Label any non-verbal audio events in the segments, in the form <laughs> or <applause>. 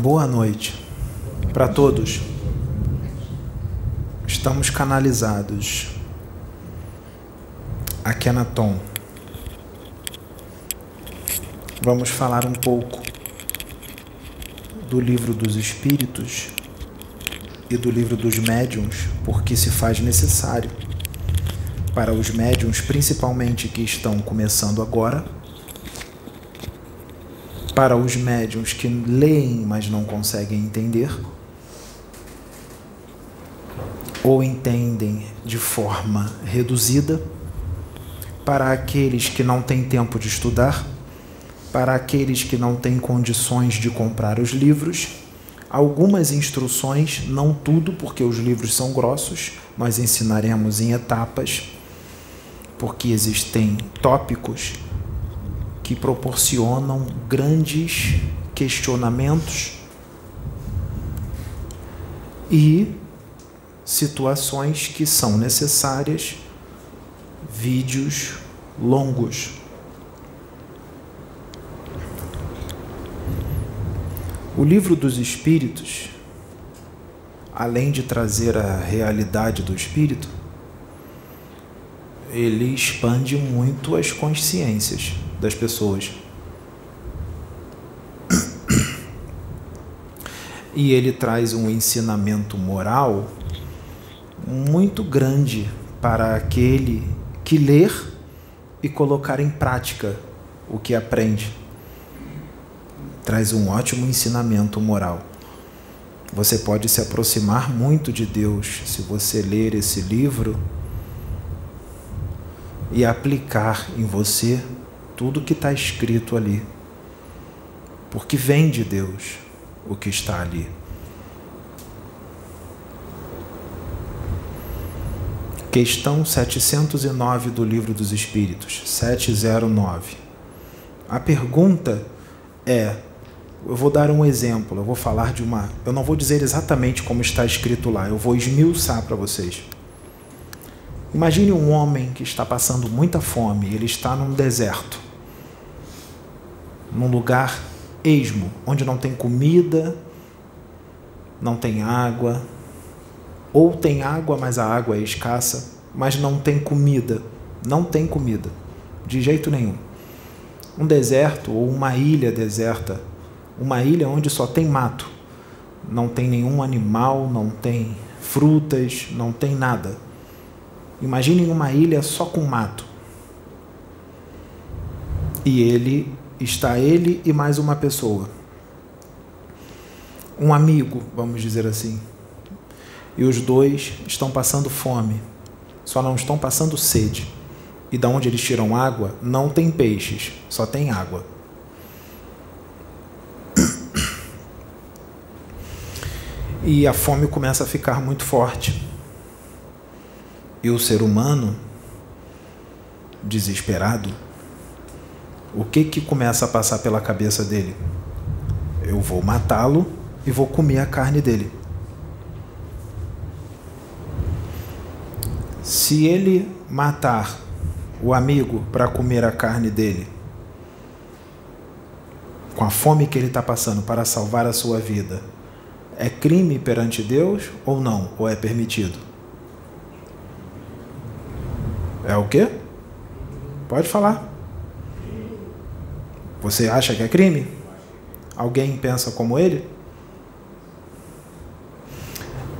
Boa noite para todos. Estamos canalizados. Akenaton. Vamos falar um pouco do livro dos Espíritos e do livro dos Médiuns, porque se faz necessário para os médiuns, principalmente que estão começando agora para os médiums que leem, mas não conseguem entender, ou entendem de forma reduzida, para aqueles que não têm tempo de estudar, para aqueles que não têm condições de comprar os livros, algumas instruções, não tudo, porque os livros são grossos, nós ensinaremos em etapas, porque existem tópicos que proporcionam grandes questionamentos e situações que são necessárias, vídeos longos. O livro dos Espíritos, além de trazer a realidade do espírito, ele expande muito as consciências das pessoas. E ele traz um ensinamento moral muito grande para aquele que ler e colocar em prática o que aprende. Traz um ótimo ensinamento moral. Você pode se aproximar muito de Deus se você ler esse livro e aplicar em você tudo que está escrito ali. Porque vem de Deus o que está ali. Questão 709 do Livro dos Espíritos, 709. A pergunta é: eu vou dar um exemplo, eu vou falar de uma. Eu não vou dizer exatamente como está escrito lá, eu vou esmiuçar para vocês. Imagine um homem que está passando muita fome, ele está num deserto num lugar esmo, onde não tem comida, não tem água, ou tem água, mas a água é escassa, mas não tem comida, não tem comida, de jeito nenhum. Um deserto ou uma ilha deserta, uma ilha onde só tem mato, não tem nenhum animal, não tem frutas, não tem nada. Imaginem uma ilha só com mato. E ele está ele e mais uma pessoa. Um amigo, vamos dizer assim. E os dois estão passando fome, só não estão passando sede. E da onde eles tiram água, não tem peixes, só tem água. E a fome começa a ficar muito forte. E o ser humano, desesperado, o que que começa a passar pela cabeça dele? Eu vou matá-lo e vou comer a carne dele. Se ele matar o amigo para comer a carne dele, com a fome que ele está passando para salvar a sua vida, é crime perante Deus ou não? Ou é permitido? É o quê? Pode falar. Você acha que é crime? Alguém pensa como ele?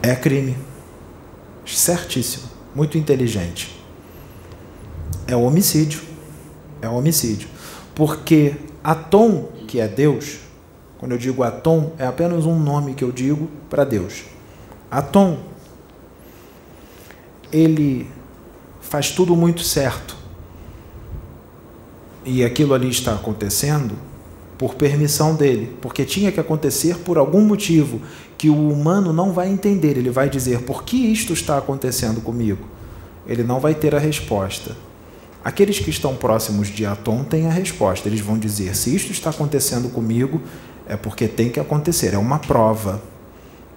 É crime. Certíssimo. Muito inteligente. É homicídio. É homicídio. Porque Atom, que é Deus, quando eu digo Atom, é apenas um nome que eu digo para Deus. Atom, ele faz tudo muito certo e aquilo ali está acontecendo por permissão dele, porque tinha que acontecer por algum motivo que o humano não vai entender. Ele vai dizer: por que isto está acontecendo comigo? Ele não vai ter a resposta. Aqueles que estão próximos de Atom têm a resposta. Eles vão dizer: se isto está acontecendo comigo, é porque tem que acontecer. É uma prova,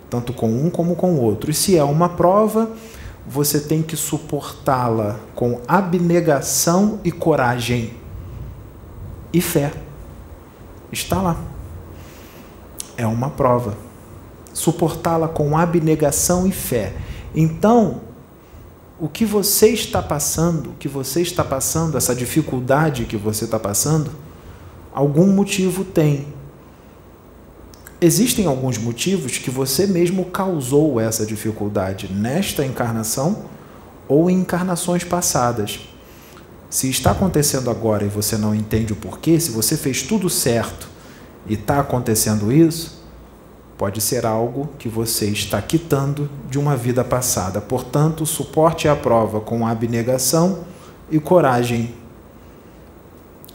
tanto com um como com o outro. E se é uma prova, você tem que suportá-la com abnegação e coragem e fé. Está lá. é uma prova. Suportá-la com abnegação e fé. Então, o que você está passando, o que você está passando, essa dificuldade que você está passando, algum motivo tem. Existem alguns motivos que você mesmo causou essa dificuldade nesta encarnação ou em encarnações passadas. Se está acontecendo agora e você não entende o porquê, se você fez tudo certo e está acontecendo isso, pode ser algo que você está quitando de uma vida passada. Portanto, suporte a prova com abnegação e coragem.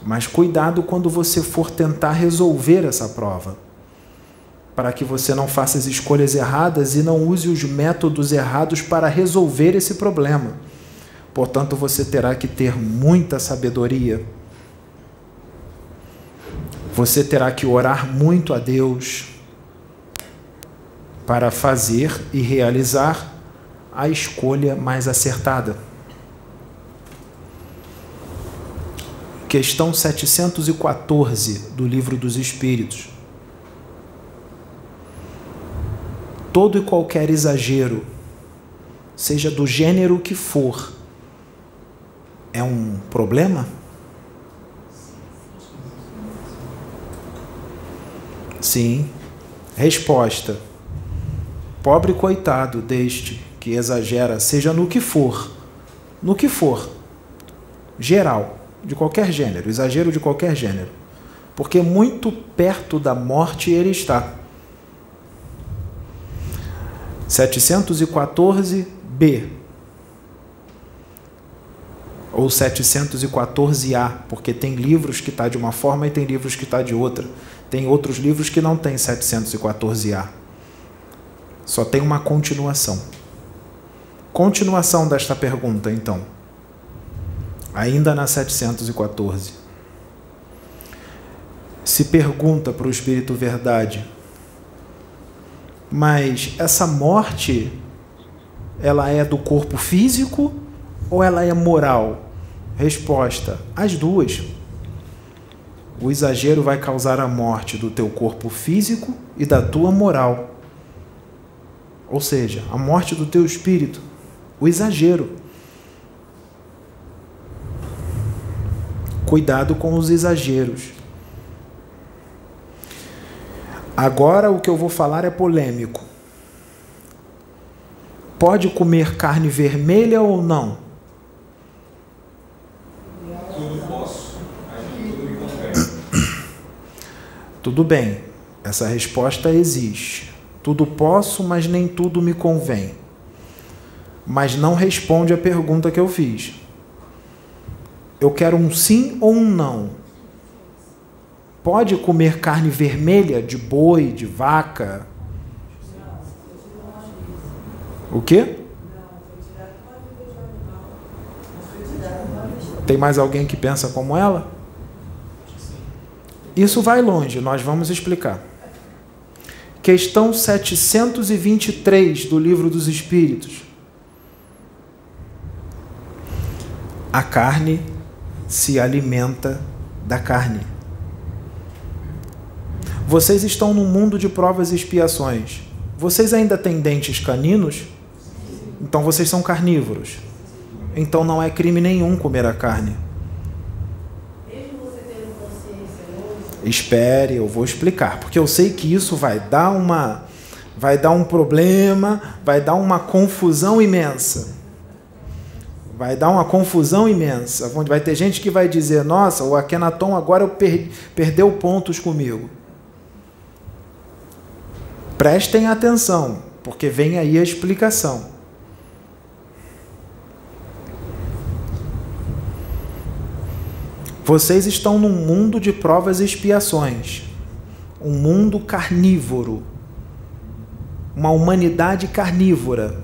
Mas cuidado quando você for tentar resolver essa prova, para que você não faça as escolhas erradas e não use os métodos errados para resolver esse problema Portanto, você terá que ter muita sabedoria. Você terá que orar muito a Deus para fazer e realizar a escolha mais acertada. Questão 714 do Livro dos Espíritos. Todo e qualquer exagero, seja do gênero que for, é um problema? Sim. Resposta: Pobre coitado deste que exagera, seja no que for, no que for, geral, de qualquer gênero, exagero de qualquer gênero, porque muito perto da morte ele está. 714b ou 714A, porque tem livros que está de uma forma e tem livros que está de outra. Tem outros livros que não tem 714A. Só tem uma continuação. Continuação desta pergunta, então. Ainda na 714. Se pergunta para o Espírito Verdade, mas essa morte, ela é do corpo físico ou ela é moral? Resposta: as duas. O exagero vai causar a morte do teu corpo físico e da tua moral. Ou seja, a morte do teu espírito. O exagero. Cuidado com os exageros. Agora o que eu vou falar é polêmico. Pode comer carne vermelha ou não? Tudo bem, essa resposta existe. Tudo posso, mas nem tudo me convém. Mas não responde a pergunta que eu fiz. Eu quero um sim ou um não. Pode comer carne vermelha de boi, de vaca? O quê? Tem mais alguém que pensa como ela? Isso vai longe, nós vamos explicar. Questão 723 do Livro dos Espíritos. A carne se alimenta da carne. Vocês estão num mundo de provas e expiações. Vocês ainda têm dentes caninos? Então vocês são carnívoros. Então não é crime nenhum comer a carne. Espere, eu vou explicar, porque eu sei que isso vai dar uma vai dar um problema, vai dar uma confusão imensa. Vai dar uma confusão imensa. Vai ter gente que vai dizer: Nossa, o Akenaton agora per perdeu pontos comigo. Prestem atenção, porque vem aí a explicação. Vocês estão num mundo de provas e expiações, um mundo carnívoro, uma humanidade carnívora.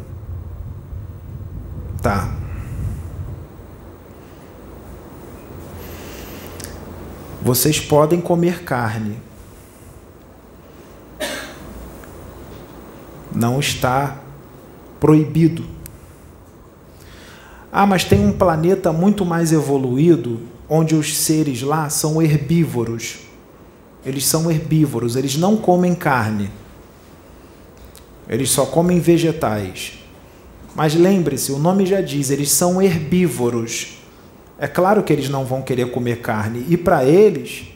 Tá. Vocês podem comer carne. Não está proibido. Ah, mas tem um planeta muito mais evoluído onde os seres lá são herbívoros. eles são herbívoros, eles não comem carne. Eles só comem vegetais. Mas lembre-se, o nome já diz, eles são herbívoros. É claro que eles não vão querer comer carne. E para eles,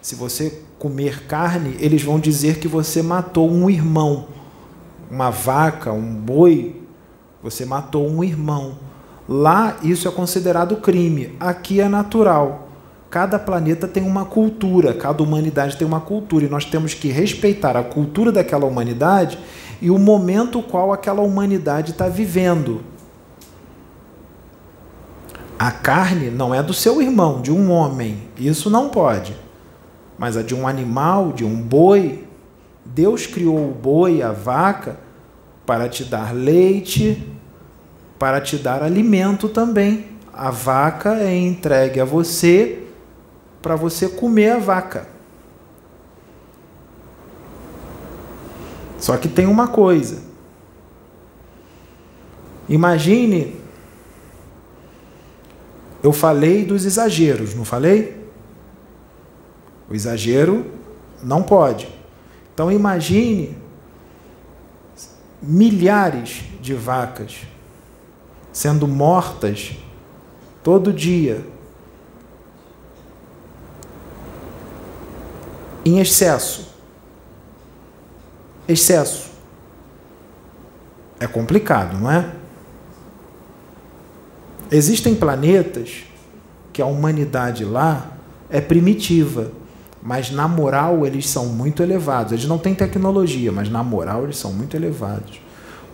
se você comer carne, eles vão dizer que você matou um irmão. Uma vaca, um boi, você matou um irmão. Lá isso é considerado crime. Aqui é natural. Cada planeta tem uma cultura, cada humanidade tem uma cultura e nós temos que respeitar a cultura daquela humanidade e o momento qual aquela humanidade está vivendo. A carne não é do seu irmão, de um homem, isso não pode. Mas a de um animal, de um boi, Deus criou o boi, a vaca, para te dar leite, para te dar alimento também. A vaca é entregue a você para você comer a vaca. Só que tem uma coisa. Imagine, eu falei dos exageros, não falei? O exagero não pode. Então imagine milhares de vacas sendo mortas todo dia em excesso. Excesso. É complicado, não é? Existem planetas que a humanidade lá é primitiva, mas na moral eles são muito elevados. Eles não têm tecnologia, mas na moral eles são muito elevados.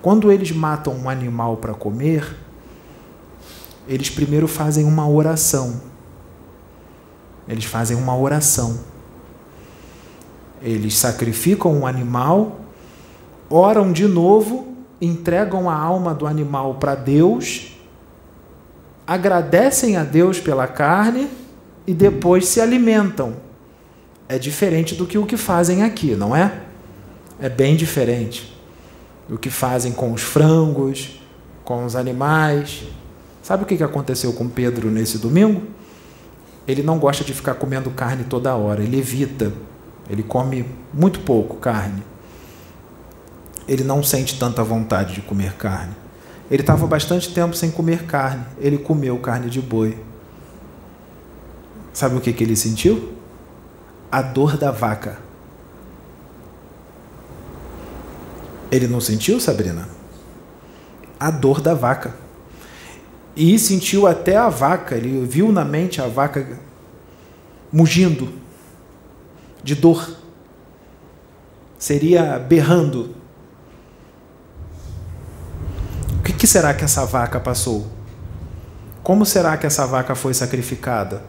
Quando eles matam um animal para comer, eles primeiro fazem uma oração. Eles fazem uma oração. Eles sacrificam um animal, oram de novo, entregam a alma do animal para Deus, agradecem a Deus pela carne e depois se alimentam. É diferente do que o que fazem aqui, não é? É bem diferente do que fazem com os frangos, com os animais. Sabe o que aconteceu com Pedro nesse domingo? Ele não gosta de ficar comendo carne toda hora, ele evita. Ele come muito pouco carne. Ele não sente tanta vontade de comer carne. Ele estava bastante tempo sem comer carne. Ele comeu carne de boi. Sabe o que, que ele sentiu? A dor da vaca. Ele não sentiu, Sabrina? A dor da vaca e sentiu até a vaca, ele viu na mente a vaca mugindo de dor. Seria berrando. O que, será que essa vaca passou? Como será que essa vaca foi sacrificada?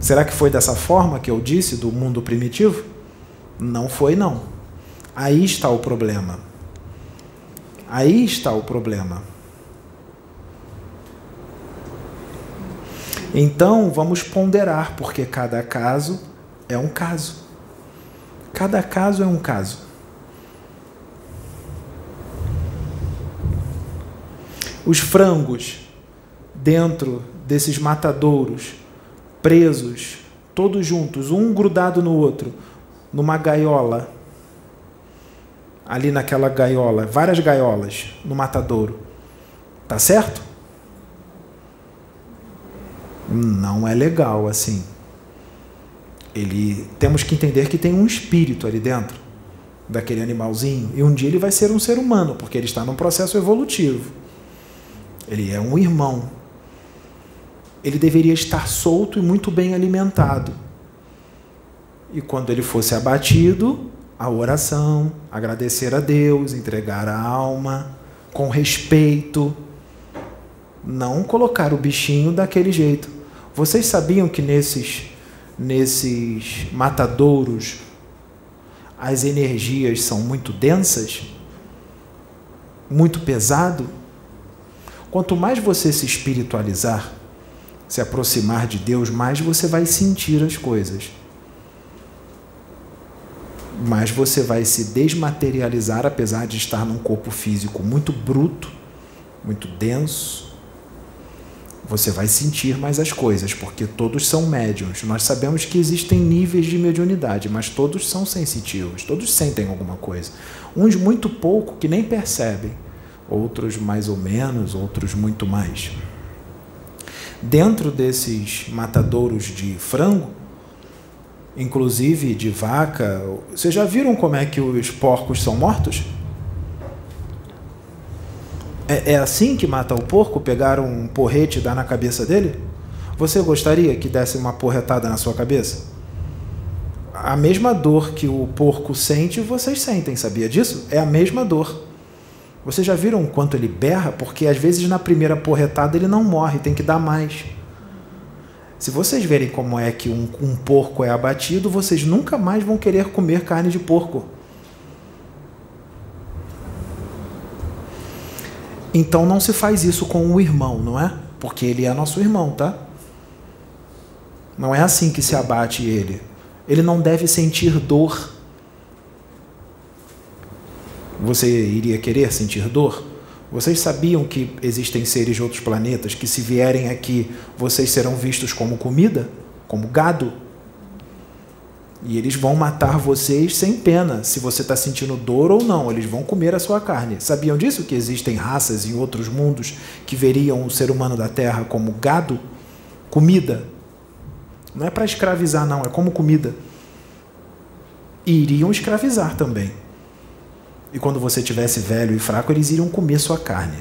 Será que foi dessa forma que eu disse, do mundo primitivo? Não foi, não. Aí está o problema. Aí está o problema. Então, vamos ponderar, porque cada caso é um caso. Cada caso é um caso. Os frangos dentro desses matadouros, presos, todos juntos, um grudado no outro, numa gaiola. Ali naquela gaiola, várias gaiolas no matadouro. Tá certo? Não é legal assim. Ele temos que entender que tem um espírito ali dentro daquele animalzinho e um dia ele vai ser um ser humano, porque ele está num processo evolutivo. Ele é um irmão. Ele deveria estar solto e muito bem alimentado. E quando ele fosse abatido, a oração, agradecer a Deus, entregar a alma com respeito, não colocar o bichinho daquele jeito. Vocês sabiam que nesses, nesses matadouros as energias são muito densas? Muito pesado? Quanto mais você se espiritualizar, se aproximar de Deus, mais você vai sentir as coisas. Mais você vai se desmaterializar, apesar de estar num corpo físico muito bruto, muito denso você vai sentir mais as coisas, porque todos são médiums. Nós sabemos que existem níveis de mediunidade, mas todos são sensitivos, todos sentem alguma coisa. Uns muito pouco que nem percebem, outros mais ou menos, outros muito mais. Dentro desses matadouros de frango, inclusive de vaca, vocês já viram como é que os porcos são mortos? É, é assim que mata o porco? Pegar um porrete e dar na cabeça dele? Você gostaria que desse uma porretada na sua cabeça? A mesma dor que o porco sente, vocês sentem, sabia disso? É a mesma dor. Vocês já viram o quanto ele berra? Porque às vezes na primeira porretada ele não morre, tem que dar mais. Se vocês verem como é que um, um porco é abatido, vocês nunca mais vão querer comer carne de porco. Então não se faz isso com o irmão, não é? Porque ele é nosso irmão, tá? Não é assim que se abate ele. Ele não deve sentir dor. Você iria querer sentir dor? Vocês sabiam que existem seres de outros planetas que, se vierem aqui, vocês serão vistos como comida? Como gado? E eles vão matar vocês sem pena, se você está sentindo dor ou não. Eles vão comer a sua carne. Sabiam disso? Que existem raças em outros mundos que veriam o ser humano da Terra como gado? Comida. Não é para escravizar, não, é como comida. E iriam escravizar também. E quando você tivesse velho e fraco, eles iriam comer sua carne.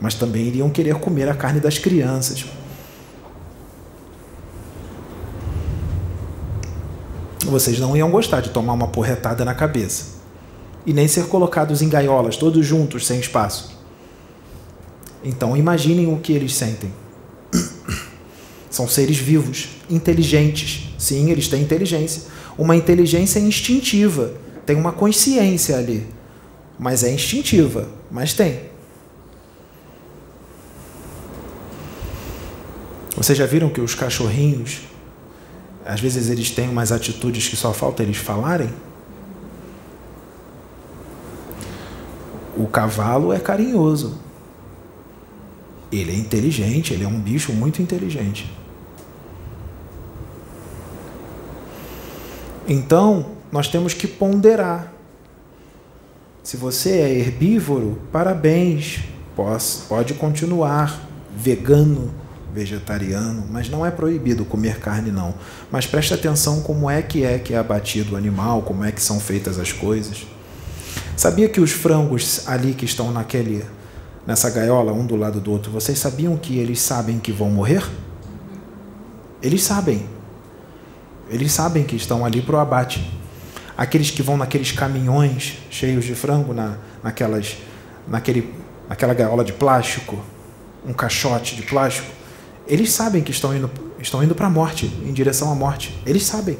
Mas também iriam querer comer a carne das crianças. Vocês não iam gostar de tomar uma porretada na cabeça. E nem ser colocados em gaiolas, todos juntos, sem espaço. Então imaginem o que eles sentem. <coughs> São seres vivos, inteligentes. Sim, eles têm inteligência. Uma inteligência instintiva. Tem uma consciência ali. Mas é instintiva. Mas tem. Vocês já viram que os cachorrinhos às vezes eles têm umas atitudes que só falta eles falarem. O cavalo é carinhoso. Ele é inteligente, ele é um bicho muito inteligente. Então, nós temos que ponderar. Se você é herbívoro, parabéns, pode continuar vegano, vegetariano, mas não é proibido comer carne não. Mas preste atenção como é que é que é abatido o animal, como é que são feitas as coisas. Sabia que os frangos ali que estão naquele nessa gaiola, um do lado do outro, vocês sabiam que eles sabem que vão morrer? Eles sabem. Eles sabem que estão ali para o abate. Aqueles que vão naqueles caminhões cheios de frango, na, naquelas, naquele, naquela gaiola de plástico, um caixote de plástico, eles sabem que estão indo, estão indo para a morte, em direção à morte. Eles sabem.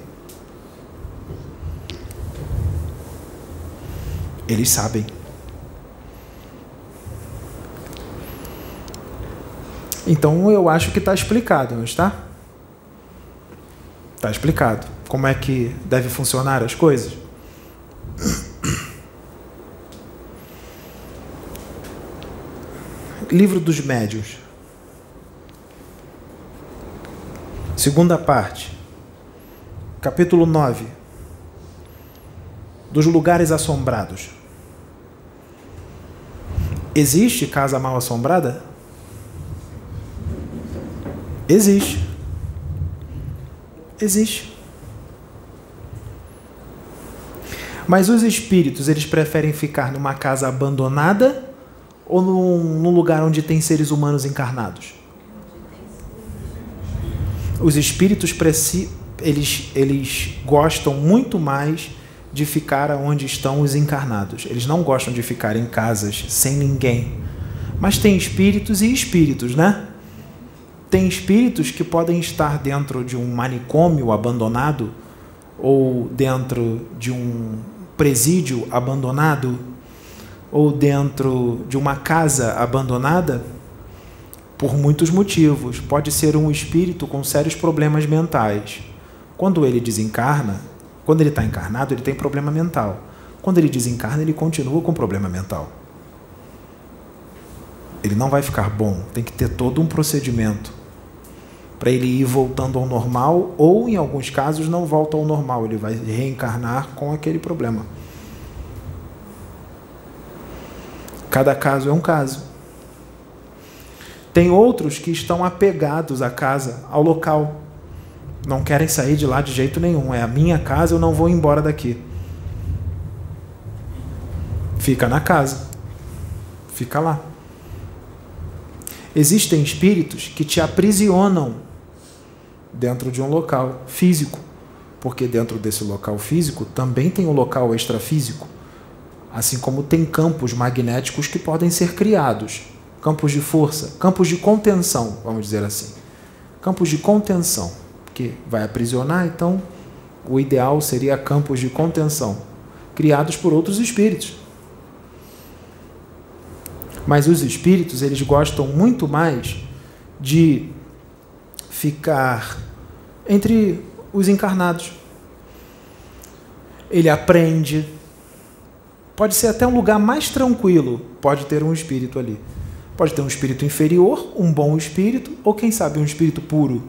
Eles sabem. Então eu acho que está explicado, não está? Está explicado. Como é que deve funcionar as coisas? Livro dos Médios. Segunda parte, capítulo 9, dos lugares assombrados. Existe casa mal assombrada? Existe. Existe. Mas os espíritos, eles preferem ficar numa casa abandonada ou num, num lugar onde tem seres humanos encarnados? Os espíritos eles, eles gostam muito mais de ficar onde estão os encarnados. Eles não gostam de ficar em casas sem ninguém. Mas tem espíritos e espíritos, né? Tem espíritos que podem estar dentro de um manicômio abandonado ou dentro de um presídio abandonado ou dentro de uma casa abandonada por muitos motivos. Pode ser um espírito com sérios problemas mentais. Quando ele desencarna, quando ele está encarnado, ele tem problema mental. Quando ele desencarna, ele continua com problema mental. Ele não vai ficar bom. Tem que ter todo um procedimento para ele ir voltando ao normal, ou em alguns casos não volta ao normal, ele vai reencarnar com aquele problema. Cada caso é um caso. Tem outros que estão apegados à casa, ao local. Não querem sair de lá de jeito nenhum. É a minha casa, eu não vou embora daqui. Fica na casa. Fica lá. Existem espíritos que te aprisionam dentro de um local físico, porque dentro desse local físico também tem um local extrafísico, assim como tem campos magnéticos que podem ser criados, campos de força, campos de contenção, vamos dizer assim. Campos de contenção, que vai aprisionar, então o ideal seria campos de contenção, criados por outros espíritos. Mas os espíritos, eles gostam muito mais de ficar entre os encarnados. Ele aprende. Pode ser até um lugar mais tranquilo, pode ter um espírito ali. Pode ter um espírito inferior, um bom espírito, ou quem sabe um espírito puro.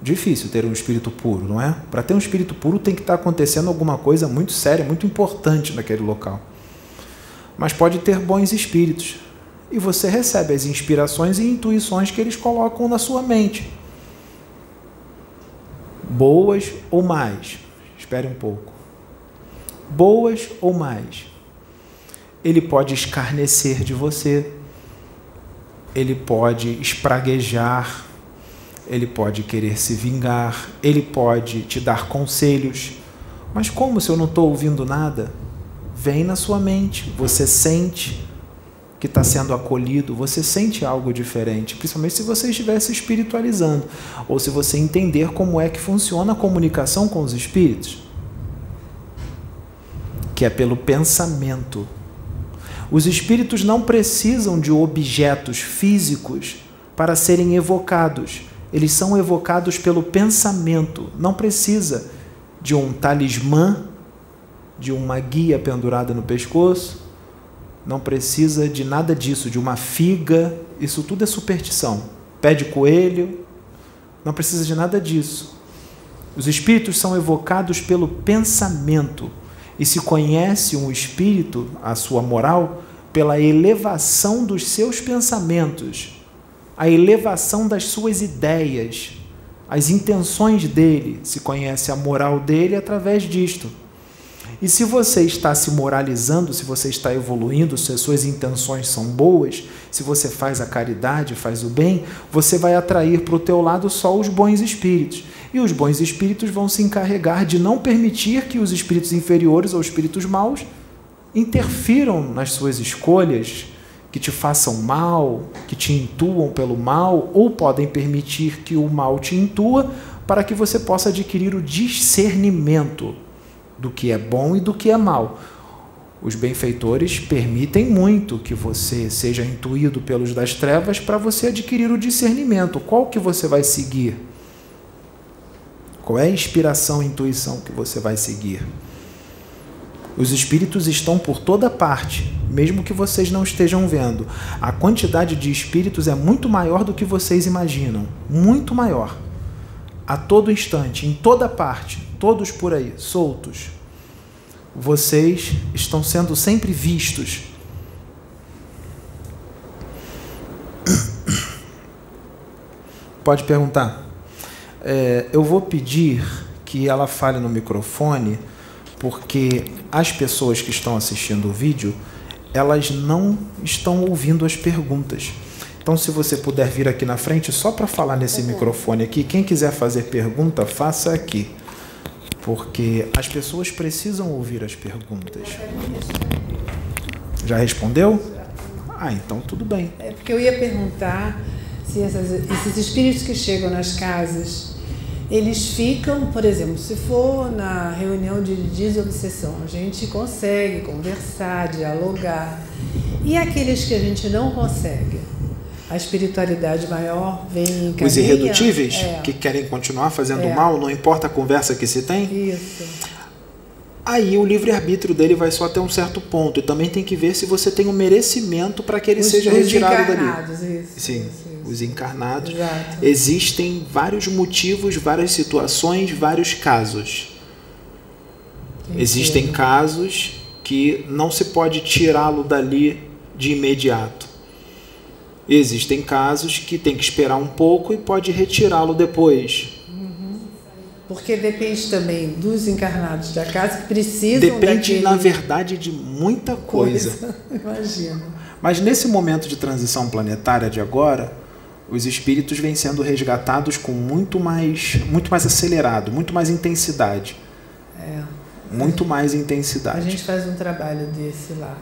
Difícil ter um espírito puro, não é? Para ter um espírito puro tem que estar acontecendo alguma coisa muito séria, muito importante naquele local. Mas pode ter bons espíritos. E você recebe as inspirações e intuições que eles colocam na sua mente. Boas ou mais. Espere um pouco. Boas ou mais. Ele pode escarnecer de você. Ele pode espraguejar. Ele pode querer se vingar. Ele pode te dar conselhos. Mas como se eu não estou ouvindo nada? Vem na sua mente. Você sente que está sendo acolhido, você sente algo diferente, principalmente se você estiver se espiritualizando, ou se você entender como é que funciona a comunicação com os espíritos, que é pelo pensamento. Os espíritos não precisam de objetos físicos para serem evocados, eles são evocados pelo pensamento, não precisa de um talismã, de uma guia pendurada no pescoço. Não precisa de nada disso, de uma figa, isso tudo é superstição. Pé de coelho, não precisa de nada disso. Os espíritos são evocados pelo pensamento e se conhece um espírito, a sua moral, pela elevação dos seus pensamentos, a elevação das suas ideias, as intenções dele, se conhece a moral dele através disto. E se você está se moralizando, se você está evoluindo, se as suas intenções são boas, se você faz a caridade, faz o bem, você vai atrair para o teu lado só os bons espíritos. E os bons espíritos vão se encarregar de não permitir que os espíritos inferiores ou espíritos maus interfiram nas suas escolhas, que te façam mal, que te intuam pelo mal, ou podem permitir que o mal te intua para que você possa adquirir o discernimento do que é bom e do que é mal. Os benfeitores permitem muito que você seja intuído pelos das trevas para você adquirir o discernimento. Qual que você vai seguir? Qual é a inspiração e intuição que você vai seguir? Os espíritos estão por toda parte, mesmo que vocês não estejam vendo. A quantidade de espíritos é muito maior do que vocês imaginam, muito maior. A todo instante, em toda parte, todos por aí, soltos. Vocês estão sendo sempre vistos. <coughs> Pode perguntar. É, eu vou pedir que ela fale no microfone, porque as pessoas que estão assistindo o vídeo, elas não estão ouvindo as perguntas. Então, se você puder vir aqui na frente, só para falar nesse uhum. microfone aqui, quem quiser fazer pergunta, faça aqui porque as pessoas precisam ouvir as perguntas. Já respondeu? Ah, então tudo bem. É porque eu ia perguntar se essas, esses espíritos que chegam nas casas, eles ficam, por exemplo, se for na reunião de desobsessão, a gente consegue conversar, dialogar. E aqueles que a gente não consegue? a espiritualidade maior vem encaminha, Os irredutíveis é. que querem continuar fazendo é. mal, não importa a conversa que se tem? Isso. aí o livre-arbítrio dele vai só até um certo ponto. E também tem que ver se você tem o um merecimento para que ele os, seja retirado dali. Isso, Sim, isso. Os encarnados. Exato. Existem vários motivos, várias situações, vários casos. Entendi. Existem casos que não se pode tirá-lo dali de imediato. Existem casos que tem que esperar um pouco e pode retirá-lo depois. Porque depende também dos encarnados da casa que precisam Depende, daquele... na verdade, de muita coisa. coisa. <laughs> Imagina. Mas nesse momento de transição planetária de agora, os espíritos vêm sendo resgatados com muito mais, muito mais acelerado, muito mais intensidade. É. Muito mais intensidade. A gente faz um trabalho desse lá.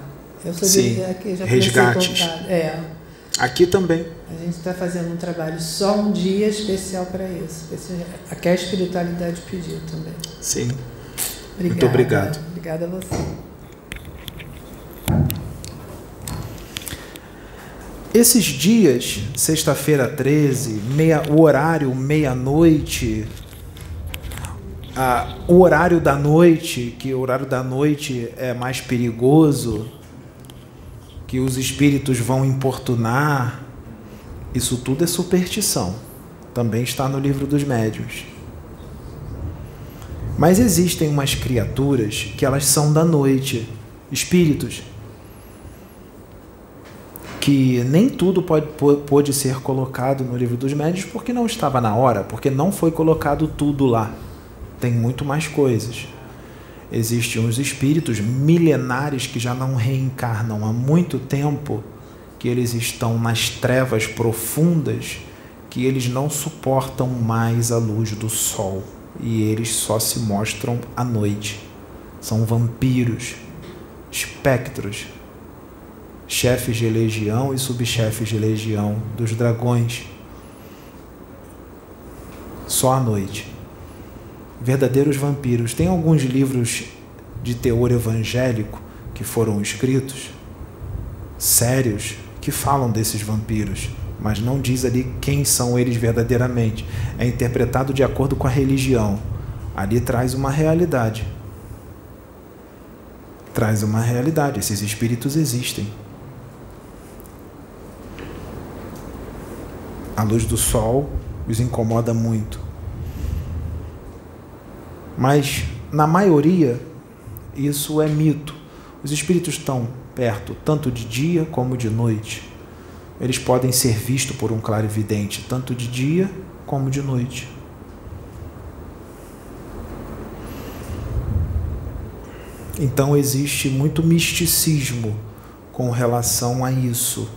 Eu sou Sim. de, aqui, já Resgates. É. Aqui também. A gente está fazendo um trabalho só um dia especial para isso. Que a espiritualidade pediu também. Sim. Obrigada. Muito obrigado. Obrigada a você. Esses dias, sexta-feira 13, meia, o horário meia-noite, ah, o horário da noite, que o horário da noite é mais perigoso, que os espíritos vão importunar, isso tudo é superstição. Também está no livro dos médios. Mas existem umas criaturas que elas são da noite, espíritos, que nem tudo pode, pode ser colocado no livro dos médios porque não estava na hora, porque não foi colocado tudo lá. Tem muito mais coisas. Existem os espíritos milenares que já não reencarnam há muito tempo, que eles estão nas trevas profundas, que eles não suportam mais a luz do sol e eles só se mostram à noite. São vampiros, espectros, chefes de legião e subchefes de legião dos dragões. Só à noite verdadeiros vampiros. Tem alguns livros de teor evangélico que foram escritos, sérios, que falam desses vampiros, mas não diz ali quem são eles verdadeiramente. É interpretado de acordo com a religião. Ali traz uma realidade. Traz uma realidade. Esses espíritos existem. A luz do sol os incomoda muito. Mas, na maioria, isso é mito. Os espíritos estão perto tanto de dia como de noite. Eles podem ser vistos por um clarividente tanto de dia como de noite. Então existe muito misticismo com relação a isso.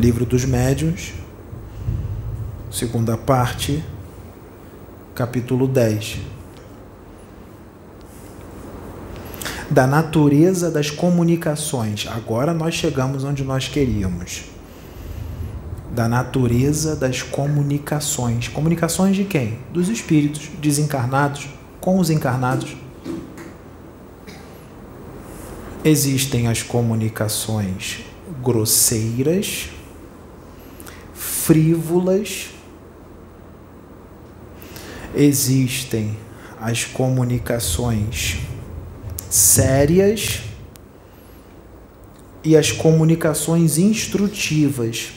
Livro dos Médiuns, segunda parte, capítulo 10. Da natureza das comunicações. Agora nós chegamos onde nós queríamos. Da natureza das comunicações. Comunicações de quem? Dos espíritos desencarnados com os encarnados. Existem as comunicações grosseiras, frívolas, existem as comunicações sérias e as comunicações instrutivas.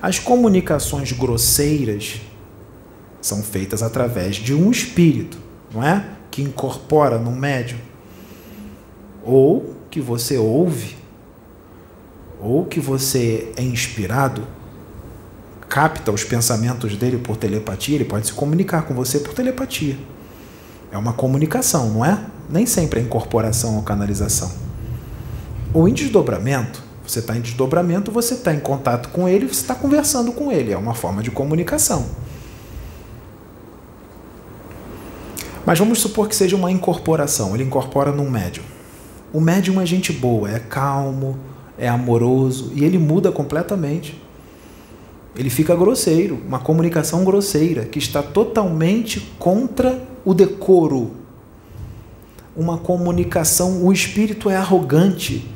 As comunicações grosseiras são feitas através de um espírito, não é? Que incorpora no médium. Ou que você ouve, ou que você é inspirado capta os pensamentos dele por telepatia, ele pode se comunicar com você por telepatia. É uma comunicação, não é? Nem sempre é incorporação ou canalização. Ou em desdobramento, você está em desdobramento, você está em contato com ele, você está conversando com ele, é uma forma de comunicação. Mas vamos supor que seja uma incorporação, ele incorpora num médium. O médium é gente boa, é calmo, é amoroso e ele muda completamente ele fica grosseiro, uma comunicação grosseira que está totalmente contra o decoro. Uma comunicação, o espírito é arrogante,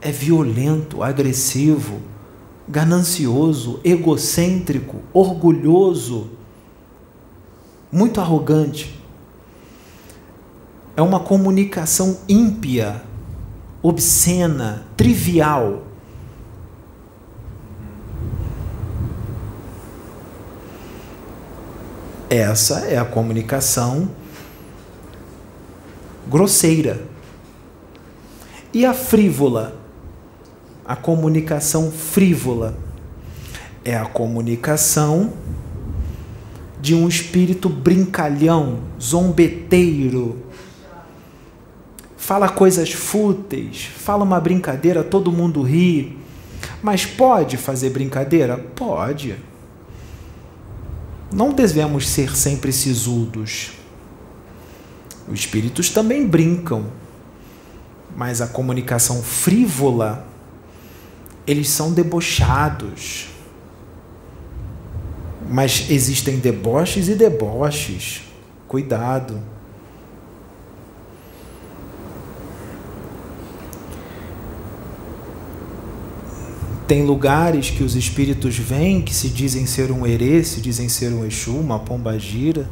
é violento, agressivo, ganancioso, egocêntrico, orgulhoso. muito arrogante. É uma comunicação ímpia, obscena, trivial. Essa é a comunicação grosseira. E a frívola? A comunicação frívola é a comunicação de um espírito brincalhão, zombeteiro. Fala coisas fúteis, fala uma brincadeira, todo mundo ri. Mas pode fazer brincadeira? Pode. Não devemos ser sempre sisudos. Os espíritos também brincam, mas a comunicação frívola, eles são debochados. Mas existem deboches e deboches. Cuidado. Tem lugares que os espíritos vêm que se dizem ser um herê, se dizem ser um Exu, uma pombagira.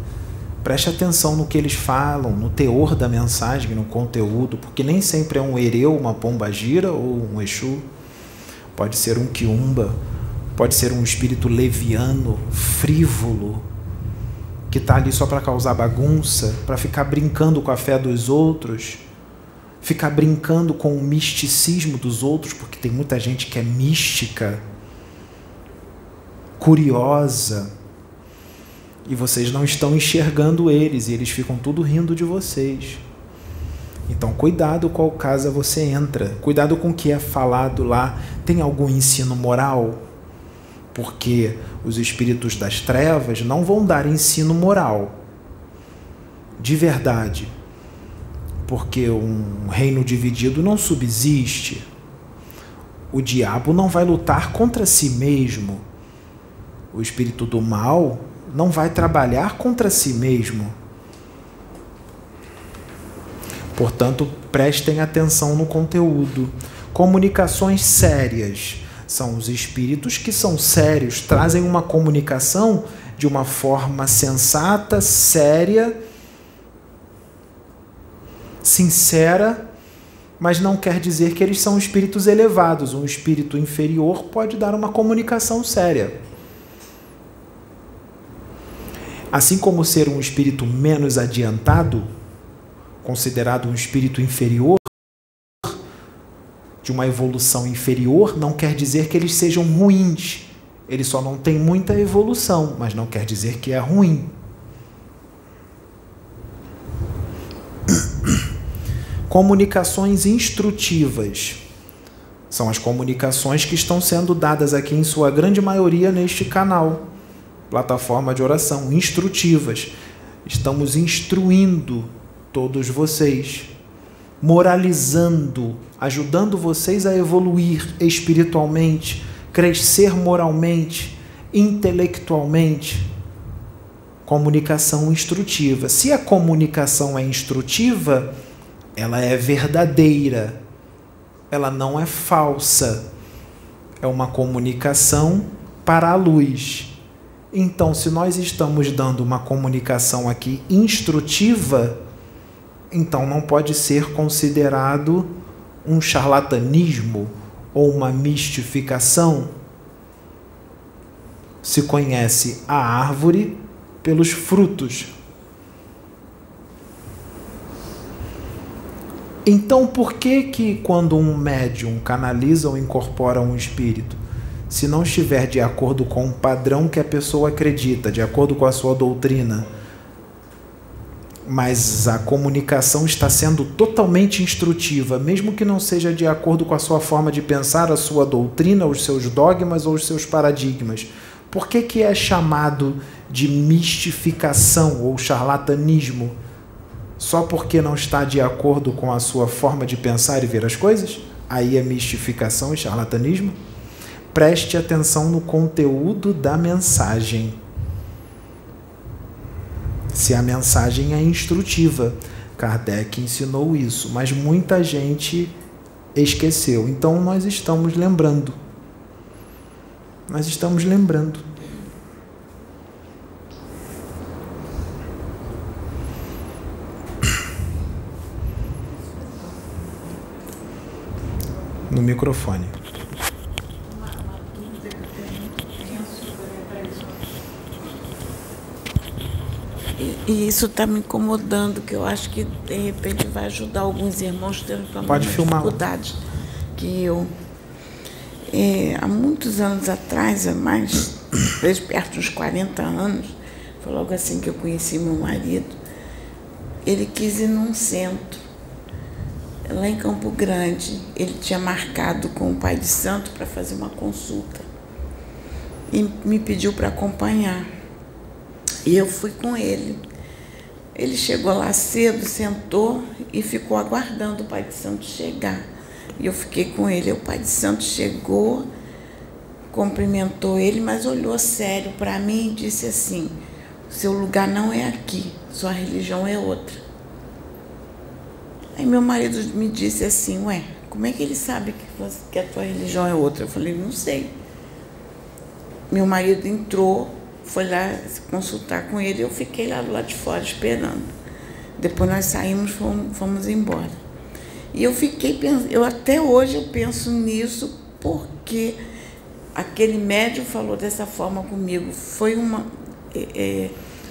Preste atenção no que eles falam, no teor da mensagem, no conteúdo, porque nem sempre é um hereu, uma pombagira ou um Exu. Pode ser um quiumba, pode ser um espírito leviano, frívolo, que está ali só para causar bagunça, para ficar brincando com a fé dos outros ficar brincando com o misticismo dos outros, porque tem muita gente que é mística, curiosa, e vocês não estão enxergando eles, e eles ficam tudo rindo de vocês. Então, cuidado qual casa você entra, cuidado com o que é falado lá. Tem algum ensino moral? Porque os espíritos das trevas não vão dar ensino moral. De verdade porque um reino dividido não subsiste. O diabo não vai lutar contra si mesmo. O espírito do mal não vai trabalhar contra si mesmo. Portanto, prestem atenção no conteúdo. Comunicações sérias são os espíritos que são sérios, trazem uma comunicação de uma forma sensata, séria sincera, mas não quer dizer que eles são espíritos elevados. Um espírito inferior pode dar uma comunicação séria. Assim como ser um espírito menos adiantado, considerado um espírito inferior, de uma evolução inferior, não quer dizer que eles sejam ruins. Eles só não têm muita evolução, mas não quer dizer que é ruim. Comunicações instrutivas. São as comunicações que estão sendo dadas aqui em sua grande maioria neste canal, plataforma de oração, instrutivas. Estamos instruindo todos vocês, moralizando, ajudando vocês a evoluir espiritualmente, crescer moralmente, intelectualmente. Comunicação instrutiva. Se a comunicação é instrutiva, ela é verdadeira, ela não é falsa. É uma comunicação para a luz. Então, se nós estamos dando uma comunicação aqui instrutiva, então não pode ser considerado um charlatanismo ou uma mistificação. Se conhece a árvore pelos frutos. Então, por que que quando um médium canaliza ou incorpora um espírito, se não estiver de acordo com o padrão que a pessoa acredita, de acordo com a sua doutrina, mas a comunicação está sendo totalmente instrutiva, mesmo que não seja de acordo com a sua forma de pensar, a sua doutrina, os seus dogmas ou os seus paradigmas. Por que, que é chamado de mistificação ou charlatanismo? Só porque não está de acordo com a sua forma de pensar e ver as coisas? Aí é mistificação e charlatanismo? Preste atenção no conteúdo da mensagem. Se a mensagem é instrutiva, Kardec ensinou isso, mas muita gente esqueceu. Então nós estamos lembrando. Nós estamos lembrando. No microfone. E isso está me incomodando, que eu acho que de repente vai ajudar alguns irmãos tendo a Pode filmar. dificuldade que eu. É, há muitos anos atrás, há mais, <coughs> talvez perto dos 40 anos, foi logo assim que eu conheci meu marido, ele quis ir num centro, lá em Campo Grande. Ele tinha marcado com o pai de santo para fazer uma consulta. E me pediu para acompanhar. E eu fui com ele. Ele chegou lá cedo, sentou e ficou aguardando o Pai de Santo chegar. E eu fiquei com ele. O Pai de Santo chegou, cumprimentou ele, mas olhou sério para mim e disse assim: Seu lugar não é aqui, sua religião é outra. Aí meu marido me disse assim: Ué, como é que ele sabe que, que a tua religião é outra? Eu falei: Não sei. Meu marido entrou, foi lá consultar com ele, eu fiquei lá do lado de fora esperando. Depois nós saímos, fomos, fomos embora. E eu fiquei pensando, eu até hoje eu penso nisso porque aquele médium falou dessa forma comigo. Foi uma. é, é,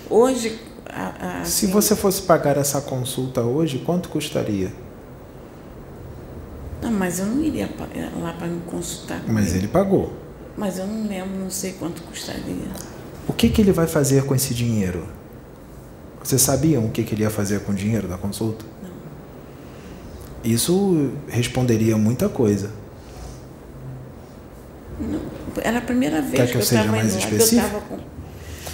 hoje. A- a- Se assim, você fosse pagar essa consulta hoje, quanto custaria? Não, mas eu não iria pa- lá para me consultar. Mas ele pagou. Mas eu não lembro, não sei quanto custaria. O que, que ele vai fazer com esse dinheiro? Vocês sabiam o que, que ele ia fazer com o dinheiro da consulta? Não. Isso responderia muita coisa. Não, Era a primeira vez Quer que, eu estava mais específico?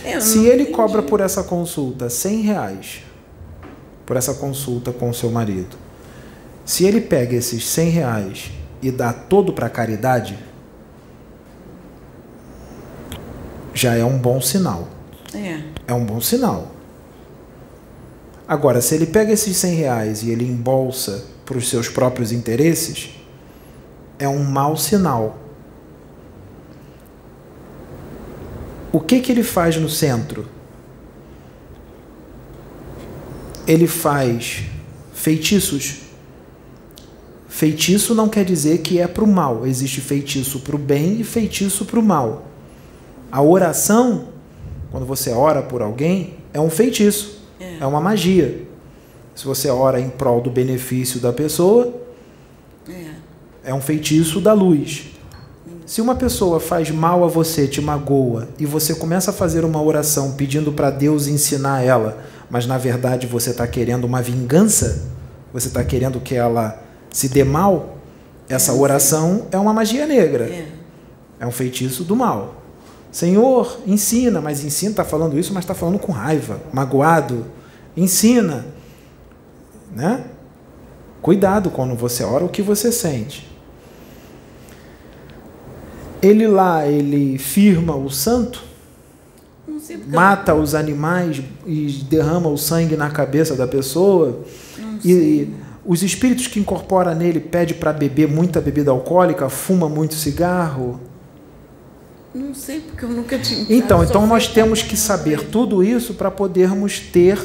Eu Se ele entendi. cobra por essa consulta 100 reais, por essa consulta com o seu marido, se ele pega esses 100 reais e dá todo para caridade, já é um bom sinal. É, É um bom sinal. Agora, se ele pega esses 100 reais e ele embolsa para os seus próprios interesses, é um mau sinal. O que, que ele faz no centro? Ele faz feitiços. Feitiço não quer dizer que é para o mal. Existe feitiço para o bem e feitiço para o mal. A oração, quando você ora por alguém, é um feitiço, É. é uma magia. Se você ora em prol do benefício da pessoa, é. é um feitiço da luz. Se uma pessoa faz mal a você, te magoa, e você começa a fazer uma oração pedindo para Deus ensinar ela, mas na verdade você está querendo uma vingança, você está querendo que ela se dê mal, essa É, oração é uma magia negra. é. É um feitiço do mal. Senhor, ensina, mas ensina, está falando isso, mas está falando com raiva, magoado. Ensina. Né? Cuidado quando você ora o que você sente. Ele lá, ele firma o santo, Não sei porque mata os animais e derrama o sangue na cabeça da pessoa. E, sei. e os espíritos que incorpora nele pede para beber muita bebida alcoólica, fuma muito cigarro. Não sei porque eu nunca tinha. Então, então nós temos que saber tudo isso para podermos ter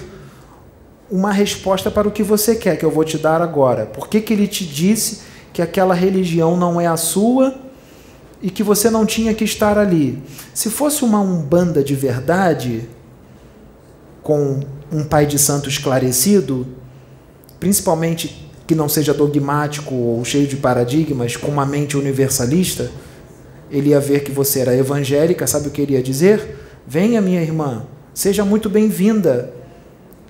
uma resposta para o que você quer, que eu vou te dar agora. Por que, que ele te disse que aquela religião não é a sua e que você não tinha que estar ali? Se fosse uma umbanda de verdade, com um pai de santo esclarecido, principalmente que não seja dogmático ou cheio de paradigmas, com uma mente universalista, ele ia ver que você era evangélica, sabe o que ele ia dizer? Venha, minha irmã, seja muito bem-vinda,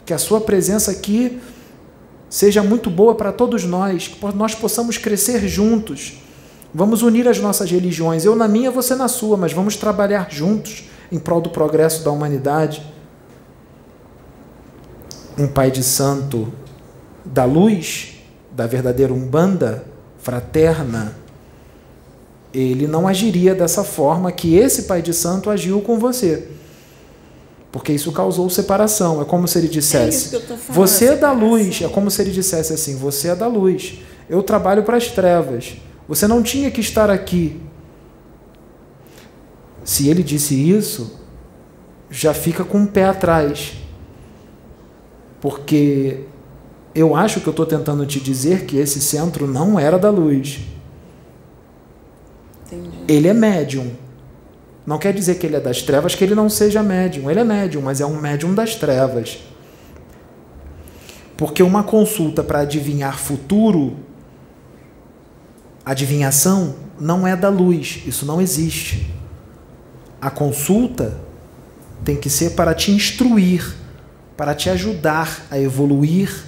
que a sua presença aqui seja muito boa para todos nós, que nós possamos crescer juntos. Vamos unir as nossas religiões, eu na minha, você na sua, mas vamos trabalhar juntos em prol do progresso da humanidade. Um pai de santo da luz, da verdadeira umbanda fraterna, ele não agiria dessa forma que esse pai de santo agiu com você. Porque isso causou separação. É como se ele É dissesse: tô falando, Você é da luz. É como se ele dissesse assim: Você é da luz. Eu trabalho para as trevas. Você não tinha que estar aqui. Se ele disse isso, já fica com o pé atrás. Porque eu acho que eu estou tentando te dizer que esse centro não era da luz. Entendi. Ele é médium. Não quer dizer que ele é das trevas, que ele não seja médium. Ele é médium, mas é um médium das trevas. Porque uma consulta para adivinhar futuro, adivinhação, não é da luz. Isso não existe. A consulta tem que ser para te instruir, para te ajudar a evoluir.